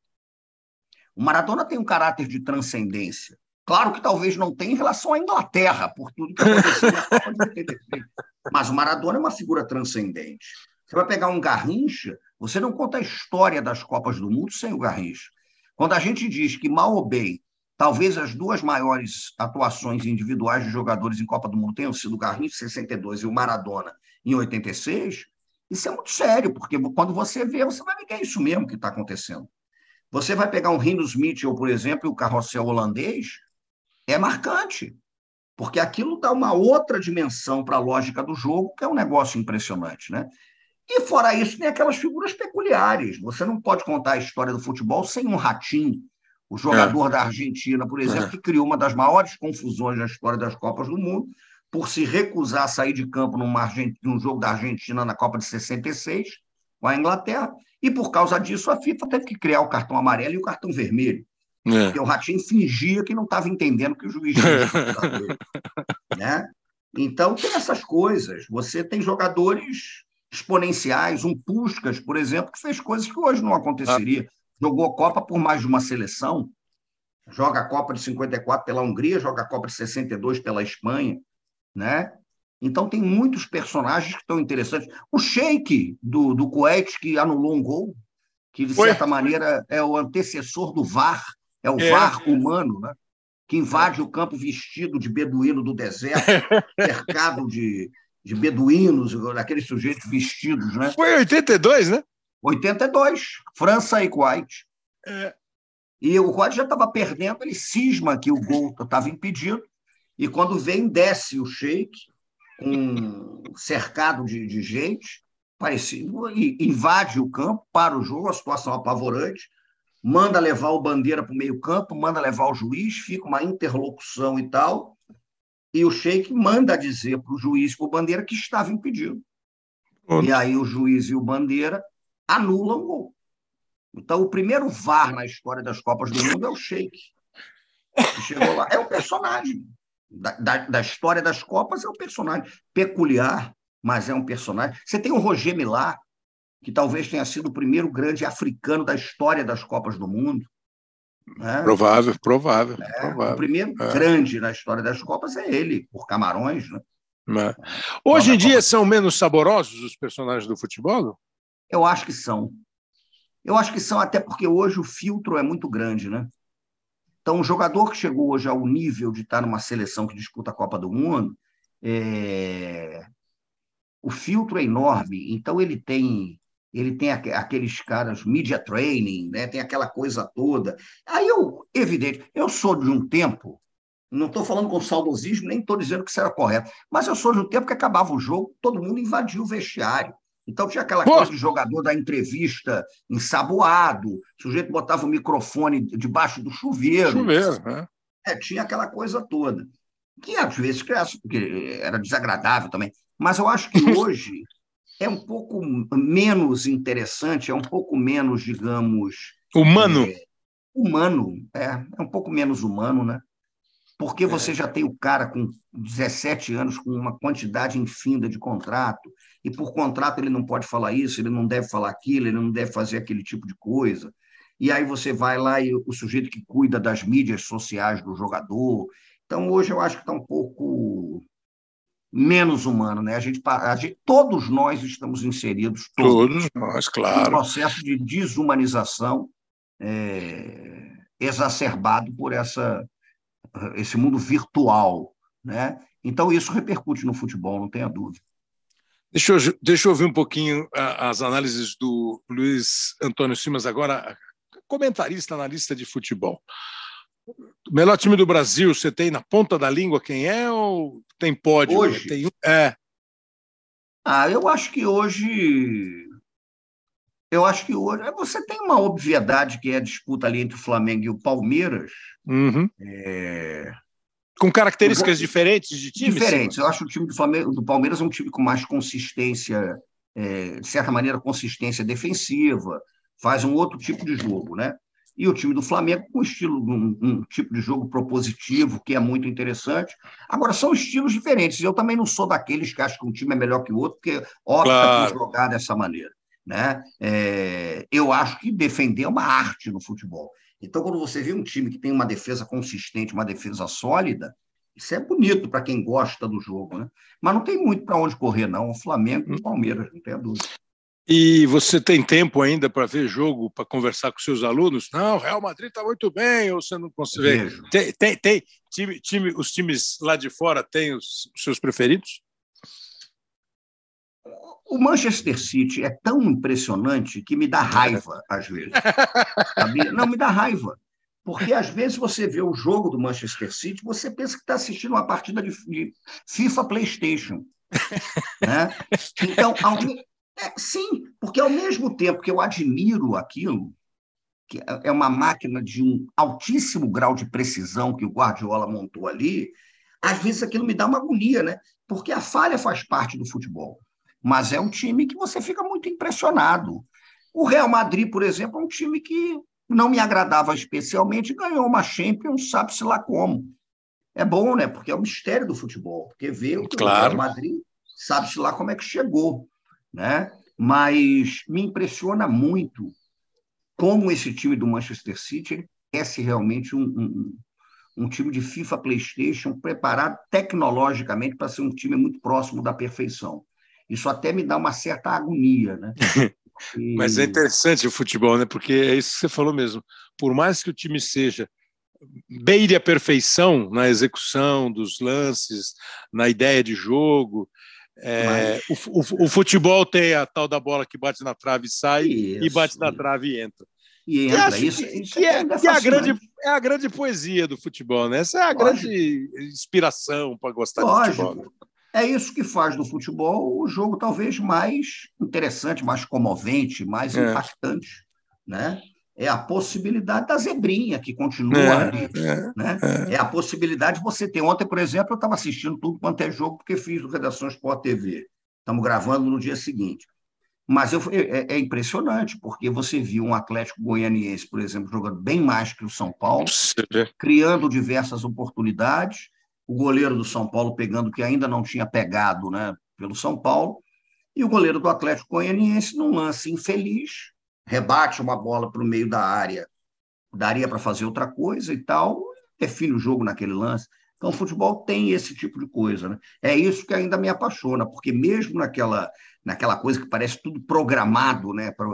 O Maradona tem um caráter de transcendência. Claro que talvez não tenha em relação à Inglaterra, por tudo que aconteceu na Copa de 83. Mas o Maradona é uma figura transcendente. Você vai pegar um Garrincha, você não conta a história das Copas do Mundo sem o Garrincha. Quando a gente diz que mal ou bem Talvez as duas maiores atuações individuais de jogadores em Copa do Mundo tenham sido o Garrincha, em 62, e o Maradona, em 86. Isso é muito sério, porque quando você vê, você vai ver que é isso mesmo que está acontecendo. Você vai pegar um Rinus Mitchell, por exemplo, e o carrossel holandês, é marcante, porque aquilo dá uma outra dimensão para a lógica do jogo, que é um negócio impressionante, né? E fora isso, tem aquelas figuras peculiares. Você não pode contar a história do futebol sem um ratinho, o jogador é. da Argentina, por exemplo, é. que criou uma das maiores confusões na história das Copas do Mundo, por se recusar a sair de campo numa, num jogo da Argentina na Copa de 66, com a Inglaterra, e por causa disso a FIFA teve que criar o cartão amarelo e o cartão vermelho. É. Porque o Ratinho fingia que não estava entendendo que o juiz tinha né? Então tem essas coisas. Você tem jogadores exponenciais, um Puskas, por exemplo, que fez coisas que hoje não aconteceria. Jogou a Copa por mais de uma seleção, joga a Copa de 54 pela Hungria, joga a Copa de 62 pela Espanha, né? Então tem muitos personagens que estão interessantes. O Sheik do, do Kuwait, que anulou um gol, que de Foi. certa maneira é o antecessor do VAR, é o é. VAR humano, né? que invade o campo vestido de beduíno do deserto, cercado de, de beduínos, daqueles sujeitos vestidos. Né? Foi 82, né? 82, França e Kuwait. É. E o Kuwait já estava perdendo, ele cisma que o gol estava impedido, e quando vem, desce o Sheik, um cercado de, de gente, parecido, e invade o campo, para o jogo, a situação apavorante, manda levar o bandeira para o meio-campo, manda levar o juiz, fica uma interlocução e tal, e o Sheik manda dizer para o juiz e para o bandeira que estava impedido. E aí o juiz e o bandeira anulam o gol. Então, o primeiro VAR na história das Copas do Mundo é o Sheik. Que chegou lá. É um personagem da, da, da, história das Copas, é um personagem peculiar, mas é um personagem. Você tem o Roger Milá, que talvez tenha sido o primeiro grande africano da história das Copas do Mundo. Né? Provável, provável, é, provável. O primeiro é. grande na história das Copas é ele, por Camarões. Né? É. Hoje em dia Copa... são menos saborosos os personagens do futebol? Eu acho que são. Eu acho que são, até porque hoje o filtro é muito grande, né? Então, um jogador que chegou hoje ao nível de estar numa seleção que disputa a Copa do Mundo, é... o filtro é enorme. Então, ele tem ele tem aqueles caras media training, né? tem aquela coisa toda. Aí eu, evidente, eu sou de um tempo, não estou falando com saudosismo, nem estou dizendo que isso era correto, mas eu sou de um tempo que acabava o jogo, todo mundo invadia o vestiário. Então tinha aquela Pô. coisa de jogador da entrevista ensaboado, o sujeito botava o microfone debaixo do chuveiro. Chuveiro, né? É, tinha aquela coisa toda. Que às vezes era desagradável também. Mas eu acho que hoje é um pouco menos interessante, é um pouco menos, digamos. Humano. É, humano, é, é um pouco menos humano, né? Porque você é. já tem o cara com 17 anos com uma quantidade infinda de contrato, e por contrato ele não pode falar isso, ele não deve falar aquilo, ele não deve fazer aquele tipo de coisa. E aí você vai lá e o sujeito que cuida das mídias sociais do jogador. Então, hoje eu acho que está um pouco menos humano, né? A gente, a gente, todos nós estamos inseridos, todos, todos nós, claro, no processo de desumanização é, exacerbado por essa esse mundo virtual, né? Então isso repercute no futebol, não tenha dúvida. Deixa eu, deixa eu ouvir um pouquinho as análises do Luiz Antônio Simas, agora comentarista, analista de futebol. O melhor time do Brasil, você tem na ponta da língua quem é ou tem pódio? Hoje? Tem... É. Ah, eu acho que hoje. Eu acho que hoje. Você tem uma obviedade que é a disputa ali entre o Flamengo e o Palmeiras. Uhum. É com características diferentes de time? Diferentes. Eu acho que o time do, Flamengo, do Palmeiras é um time com mais consistência, é, de certa maneira, consistência defensiva, faz um outro tipo de jogo, né? E o time do Flamengo com estilo, um, um tipo de jogo propositivo, que é muito interessante. Agora, são estilos diferentes. Eu também não sou daqueles que acham que um time é melhor que o outro, porque opta claro. por jogar dessa maneira. Né? É, eu acho que defender é uma arte no futebol. Então, quando você vê um time que tem uma defesa consistente, uma defesa sólida, isso é bonito para quem gosta do jogo, né? Mas não tem muito para onde correr, não. O Flamengo e o Palmeiras, não tem dúvida. E você tem tempo ainda para ver jogo, para conversar com seus alunos? Não, o Real Madrid está muito bem, ou você não consegue? Tem, tem, tem time, time, os times lá de fora têm os, os seus preferidos? O Manchester City é tão impressionante que me dá raiva, às vezes. Sabia? Não, me dá raiva. Porque, às vezes, você vê o jogo do Manchester City, você pensa que está assistindo uma partida de, de FIFA PlayStation. Né? Então, ao, é, sim, porque ao mesmo tempo que eu admiro aquilo, que é, é uma máquina de um altíssimo grau de precisão que o Guardiola montou ali, às vezes aquilo me dá uma agonia, né? Porque a falha faz parte do futebol. Mas é um time que você fica muito impressionado. O Real Madrid, por exemplo, é um time que não me agradava especialmente, ganhou uma Champions, sabe-se lá como. É bom, né? Porque é o mistério do futebol. Porque vê o, claro. o Real Madrid, sabe-se lá como é que chegou. Né? Mas me impressiona muito como esse time do Manchester City é realmente um, um, um time de FIFA PlayStation preparado tecnologicamente para ser um time muito próximo da perfeição. Isso até me dá uma certa agonia, né? E... Mas é interessante o futebol, né? Porque é isso que você falou mesmo. Por mais que o time seja beire a perfeição na execução dos lances, na ideia de jogo, é, Mas... o, o, o, futebol tem a tal da bola que bate na trave e sai, isso, e bate na trave e entra. E entra, isso, que, isso que é, que é, a grande, é a grande poesia do futebol, né? Essa é a Lógico. grande inspiração para gostar Lógico. de futebol. Né? É isso que faz do futebol o jogo talvez mais interessante, mais comovente, mais é. impactante, né? É a possibilidade da zebrinha que continua é, ali, é, né? É. é. a possibilidade de você ter. Ontem, por exemplo, eu estava assistindo tudo quanto é jogo porque fiz o Redação Sport TV. Estamos gravando no dia seguinte. Mas eu, é, é, impressionante, porque você viu um Atlético Goianiense, por exemplo, jogando bem mais que o São Paulo, criando diversas oportunidades, o goleiro do São Paulo pegando que ainda não tinha pegado né, pelo São Paulo, e o goleiro do Atlético Goianiense, num lance infeliz, rebate uma bola para o meio da área, daria para fazer outra coisa e tal, define o jogo naquele lance. Então, o futebol tem esse tipo de coisa. Né? É isso que ainda me apaixona, porque mesmo naquela, naquela coisa que parece tudo programado né, para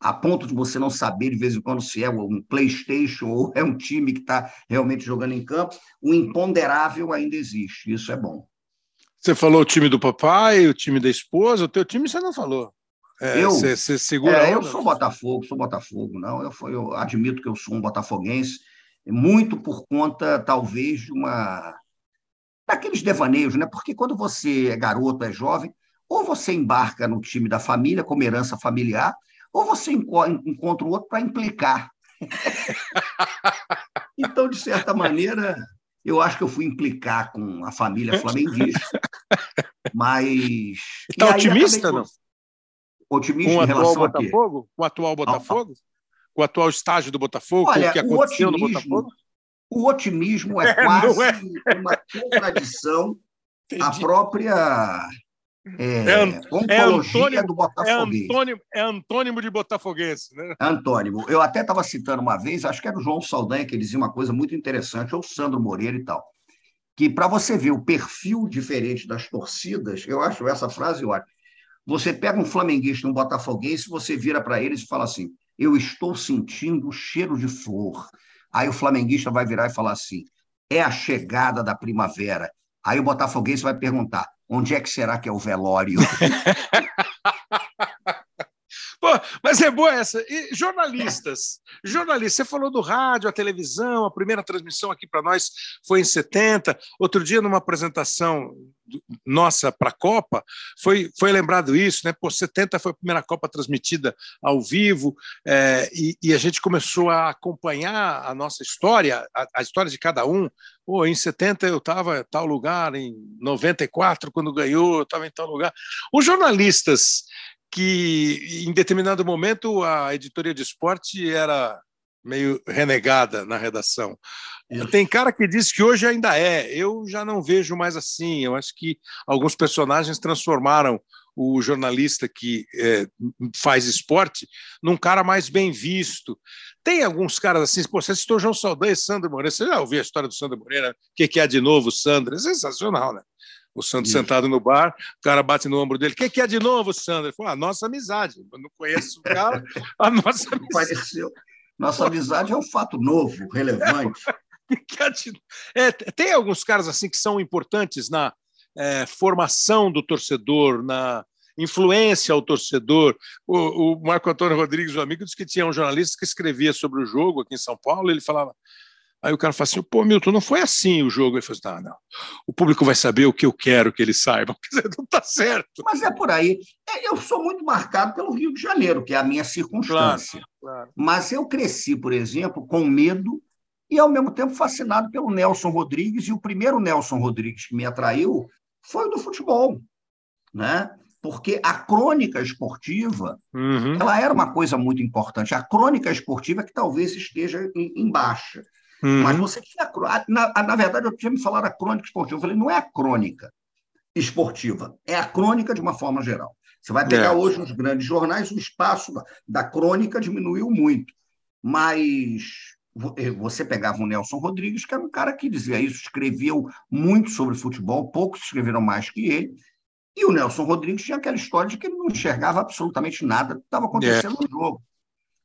a ponto de você não saber de vez em quando se é um PlayStation ou é um time que está realmente jogando em campo, o imponderável ainda existe. Isso é bom. Você falou o time do papai, o time da esposa, o teu time você não falou. É, eu, segura. É, eu sou Botafogo, sou Botafogo, não. Eu, eu admito que eu sou um botafoguense, muito por conta, talvez, de uma daqueles devaneios, né? Porque quando você é garoto, é jovem, ou você embarca no time da família como herança familiar, ou você encontra o outro para implicar. então, de certa maneira, eu acho que eu fui implicar com a família flamenguista. Mas. Está otimista, não? Otimista com em relação atual Botafogo? Com o atual Botafogo? Com o atual estágio do Botafogo? Olha, o que aconteceu o no Botafogo? O otimismo é, é quase é? uma contradição à própria é, é, é, antônimo, do é, antônimo, é antônimo de botafoguense, né? Antônimo. Eu até estava citando uma vez, acho que era o João Saldanha que dizia uma coisa muito interessante, ou o Sandro Moreira e tal, que para você ver o perfil diferente das torcidas, eu acho essa frase ótima. Você pega um flamenguista, um botafoguense, você vira para eles e fala assim: eu estou sentindo o cheiro de flor. Aí o flamenguista vai virar e falar assim: é a chegada da primavera. Aí o botafoguense vai perguntar: Onde é que será que é o velório? Pô, mas é boa essa. E jornalistas, jornalistas, você falou do rádio, a televisão, a primeira transmissão aqui para nós foi em 70. Outro dia, numa apresentação nossa para a Copa, foi, foi lembrado isso, né? Por 70 foi a primeira Copa transmitida ao vivo, é, e, e, a gente começou a acompanhar a nossa história, a, a história de cada um. Pô, em 70 eu estava em tal lugar, em 94, quando ganhou, eu estava em tal lugar. Os jornalistas que em determinado momento a editoria de esporte era meio renegada na redação. Tem cara que diz que hoje ainda é. Eu já não vejo mais assim. Eu acho que alguns personagens transformaram o jornalista que é, faz esporte num cara mais bem visto. Tem alguns caras assim, pô, você citou João Saldanha e Sandro Moreira. Você já ouviu a história do Sandro Moreira? O que, que é de novo, Sandro? É sensacional, né? O Sandro Isso. sentado no bar, o cara bate no ombro dele. O que, que é de novo, Sandro? Ele falou, a nossa amizade. Eu não conheço o cara, a nossa amizade. Pareceu. Nossa amizade é um fato novo, relevante. é, tem alguns caras assim que são importantes na é, formação do torcedor, na influência ao torcedor. O, o Marco Antônio Rodrigues, o amigo, disse que tinha um jornalista que escrevia sobre o jogo aqui em São Paulo, ele falava. Aí o cara fala assim: pô, Milton, não foi assim o jogo. Ele falou assim: não, não. O público vai saber o que eu quero que eles saibam. Quer dizer, não está certo. Mas é por aí. É, eu sou muito marcado pelo Rio de Janeiro, que é a minha circunstância. Claro, claro. Mas eu cresci, por exemplo, com medo e, ao mesmo tempo, fascinado pelo Nelson Rodrigues. E o primeiro Nelson Rodrigues que me atraiu foi o do futebol. Né? Porque a crônica esportiva uhum. ela era uma coisa muito importante. A crônica esportiva que talvez esteja em, em baixa. Uhum. Mas você tinha. Na, na verdade, eu tinha me falado a crônica esportiva. Eu falei, não é a crônica esportiva, é a crônica de uma forma geral. Você vai pegar é. hoje nos grandes jornais, o espaço da crônica diminuiu muito. Mas eh, você pegava o Nelson Rodrigues, que era um cara que dizia isso, escreveu muito sobre futebol, poucos escreveram mais que ele, e o Nelson Rodrigues tinha aquela história de que ele não enxergava absolutamente nada que estava acontecendo é. no jogo.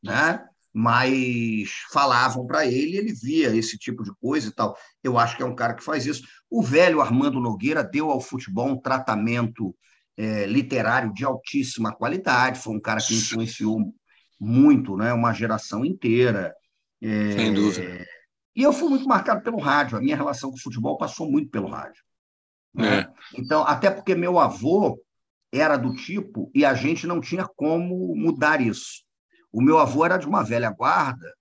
Né? Mas falavam para ele, ele via esse tipo de coisa e tal. Eu acho que é um cara que faz isso. O velho Armando Nogueira deu ao futebol um tratamento é, literário de altíssima qualidade, foi um cara que influenciou muito né, uma geração inteira. É, Sem dúvida. E eu fui muito marcado pelo rádio. A minha relação com o futebol passou muito pelo rádio. Né? É. Então, até porque meu avô era do tipo, e a gente não tinha como mudar isso. O meu avô era de uma velha guarda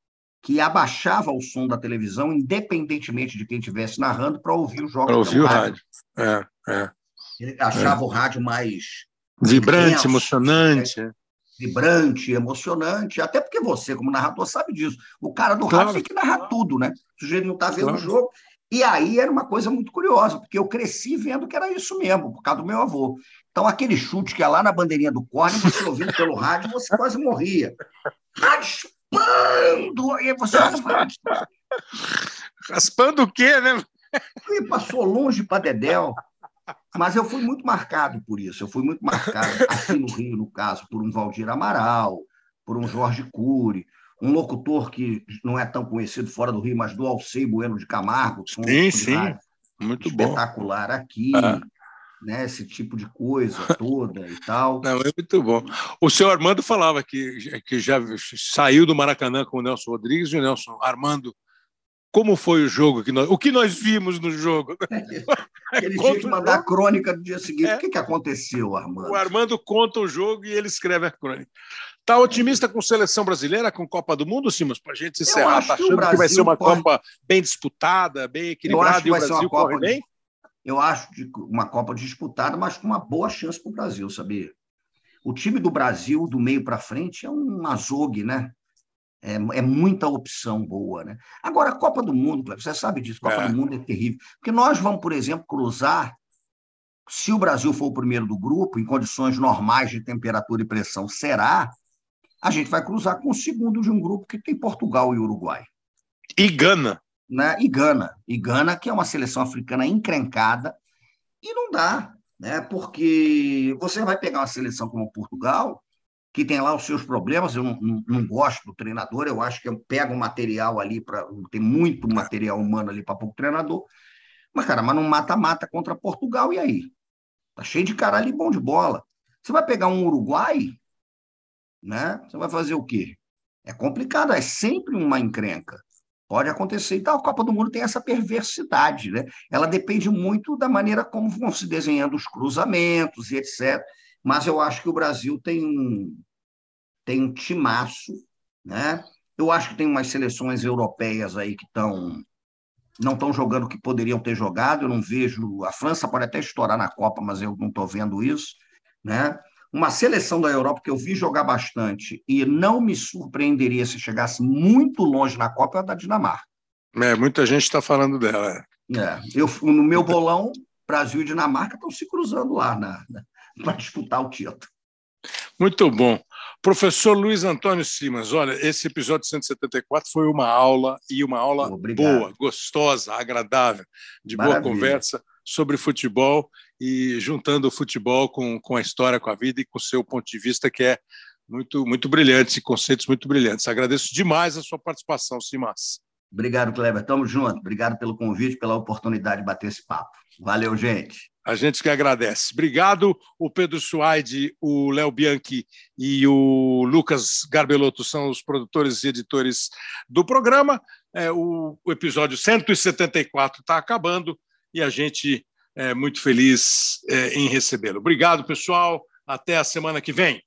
que abaixava o som da televisão, independentemente de quem estivesse narrando, para ouvir os jogos. Para ouvir o rádio. É, é. Ele achava é. o rádio mais. Vibrante, intenso, emocionante. Né? vibrante, emocionante, até porque você, como narrador, sabe disso. O cara do claro. rádio tem que narrar tudo, né? O sujeito não está vendo claro. o jogo. E aí era uma coisa muito curiosa, porque eu cresci vendo que era isso mesmo, por causa do meu avô. Então, aquele chute que é lá na bandeirinha do corne, você ouvindo pelo rádio, você quase morria. Raspando! E você Raspando o quê, né? E passou longe para Dedéu. Mas eu fui muito marcado por isso. Eu fui muito marcado, aqui no Rio, no caso, por um Valdir Amaral, por um Jorge Cury, um locutor que não é tão conhecido fora do Rio, mas do Alcei Bueno de Camargo. Sim, sim. Muito espetacular bom. aqui. Ah. Né, esse tipo de coisa toda e tal. Não, é muito bom. O senhor Armando falava que, que já saiu do Maracanã com o Nelson Rodrigues e o Nelson Armando como foi o jogo que nós, o que nós vimos no jogo. Ele tinha que mandar a crônica no dia seguinte. É. O que, que aconteceu, Armando? O Armando conta o jogo e ele escreve a crônica. Está otimista com seleção brasileira, com Copa do Mundo, Simos, para a gente encerrar? Está achando que, que, vai ser uma pode... Copa bem disputada, bem equilibrada e o Brasil corre bem? Eu acho de uma Copa disputada, mas com uma boa chance para o Brasil, sabia? O time do Brasil, do meio para frente, é um azogue, né? É, é, muita opção boa, né? Agora, a Copa do Mundo, você sabe disso, Copa é. do Mundo é terrível. Porque nós vamos, por exemplo, cruzar, se o Brasil for o primeiro do grupo, em condições normais de temperatura e pressão, será, a gente vai cruzar com o segundo de um grupo que tem Portugal e Uruguai. E Gana. Né? E Gana. E Gana, que é uma seleção africana encrencada, e não dá, né? porque você vai pegar uma seleção como Portugal, que tem lá os seus problemas. Eu não, não, não gosto do treinador, eu acho que eu pego um material ali para. Tem muito material humano ali para pouco treinador. Mas, cara, mas não mata-mata contra Portugal, e aí? Tá cheio de cara ali bom de bola. Você vai pegar um Uruguai, né? Você vai fazer o quê? É complicado, é sempre uma encrenca. Pode acontecer. Então, a Copa do Mundo tem essa perversidade, né? Ela depende muito da maneira como vão se desenhando os cruzamentos e etc mas eu acho que o Brasil tem um, tem um timaço, né? Eu acho que tem umas seleções europeias aí que estão não estão jogando o que poderiam ter jogado. Eu não vejo. A França pode até estourar na Copa, mas eu não estou vendo isso, né? Uma seleção da Europa que eu vi jogar bastante e não me surpreenderia se chegasse muito longe na Copa é a da Dinamarca. É, muita gente está falando dela. É. é, eu no meu bolão Brasil e Dinamarca estão se cruzando lá na, para disputar o título. Muito bom. Professor Luiz Antônio Simas, olha, esse episódio 174 foi uma aula e uma aula Obrigado. boa, gostosa, agradável, de Maravilha. boa conversa sobre futebol e juntando o futebol com, com a história, com a vida e com o seu ponto de vista, que é muito, muito brilhante, conceitos muito brilhantes. Agradeço demais a sua participação, Simas. Obrigado, Kleber. Tamo junto. Obrigado pelo convite, pela oportunidade de bater esse papo. Valeu, gente. A gente que agradece. Obrigado, o Pedro Suaide, o Léo Bianchi e o Lucas Garbelotto são os produtores e editores do programa. É, o, o episódio 174 está acabando e a gente é muito feliz é, em recebê-lo. Obrigado, pessoal. Até a semana que vem.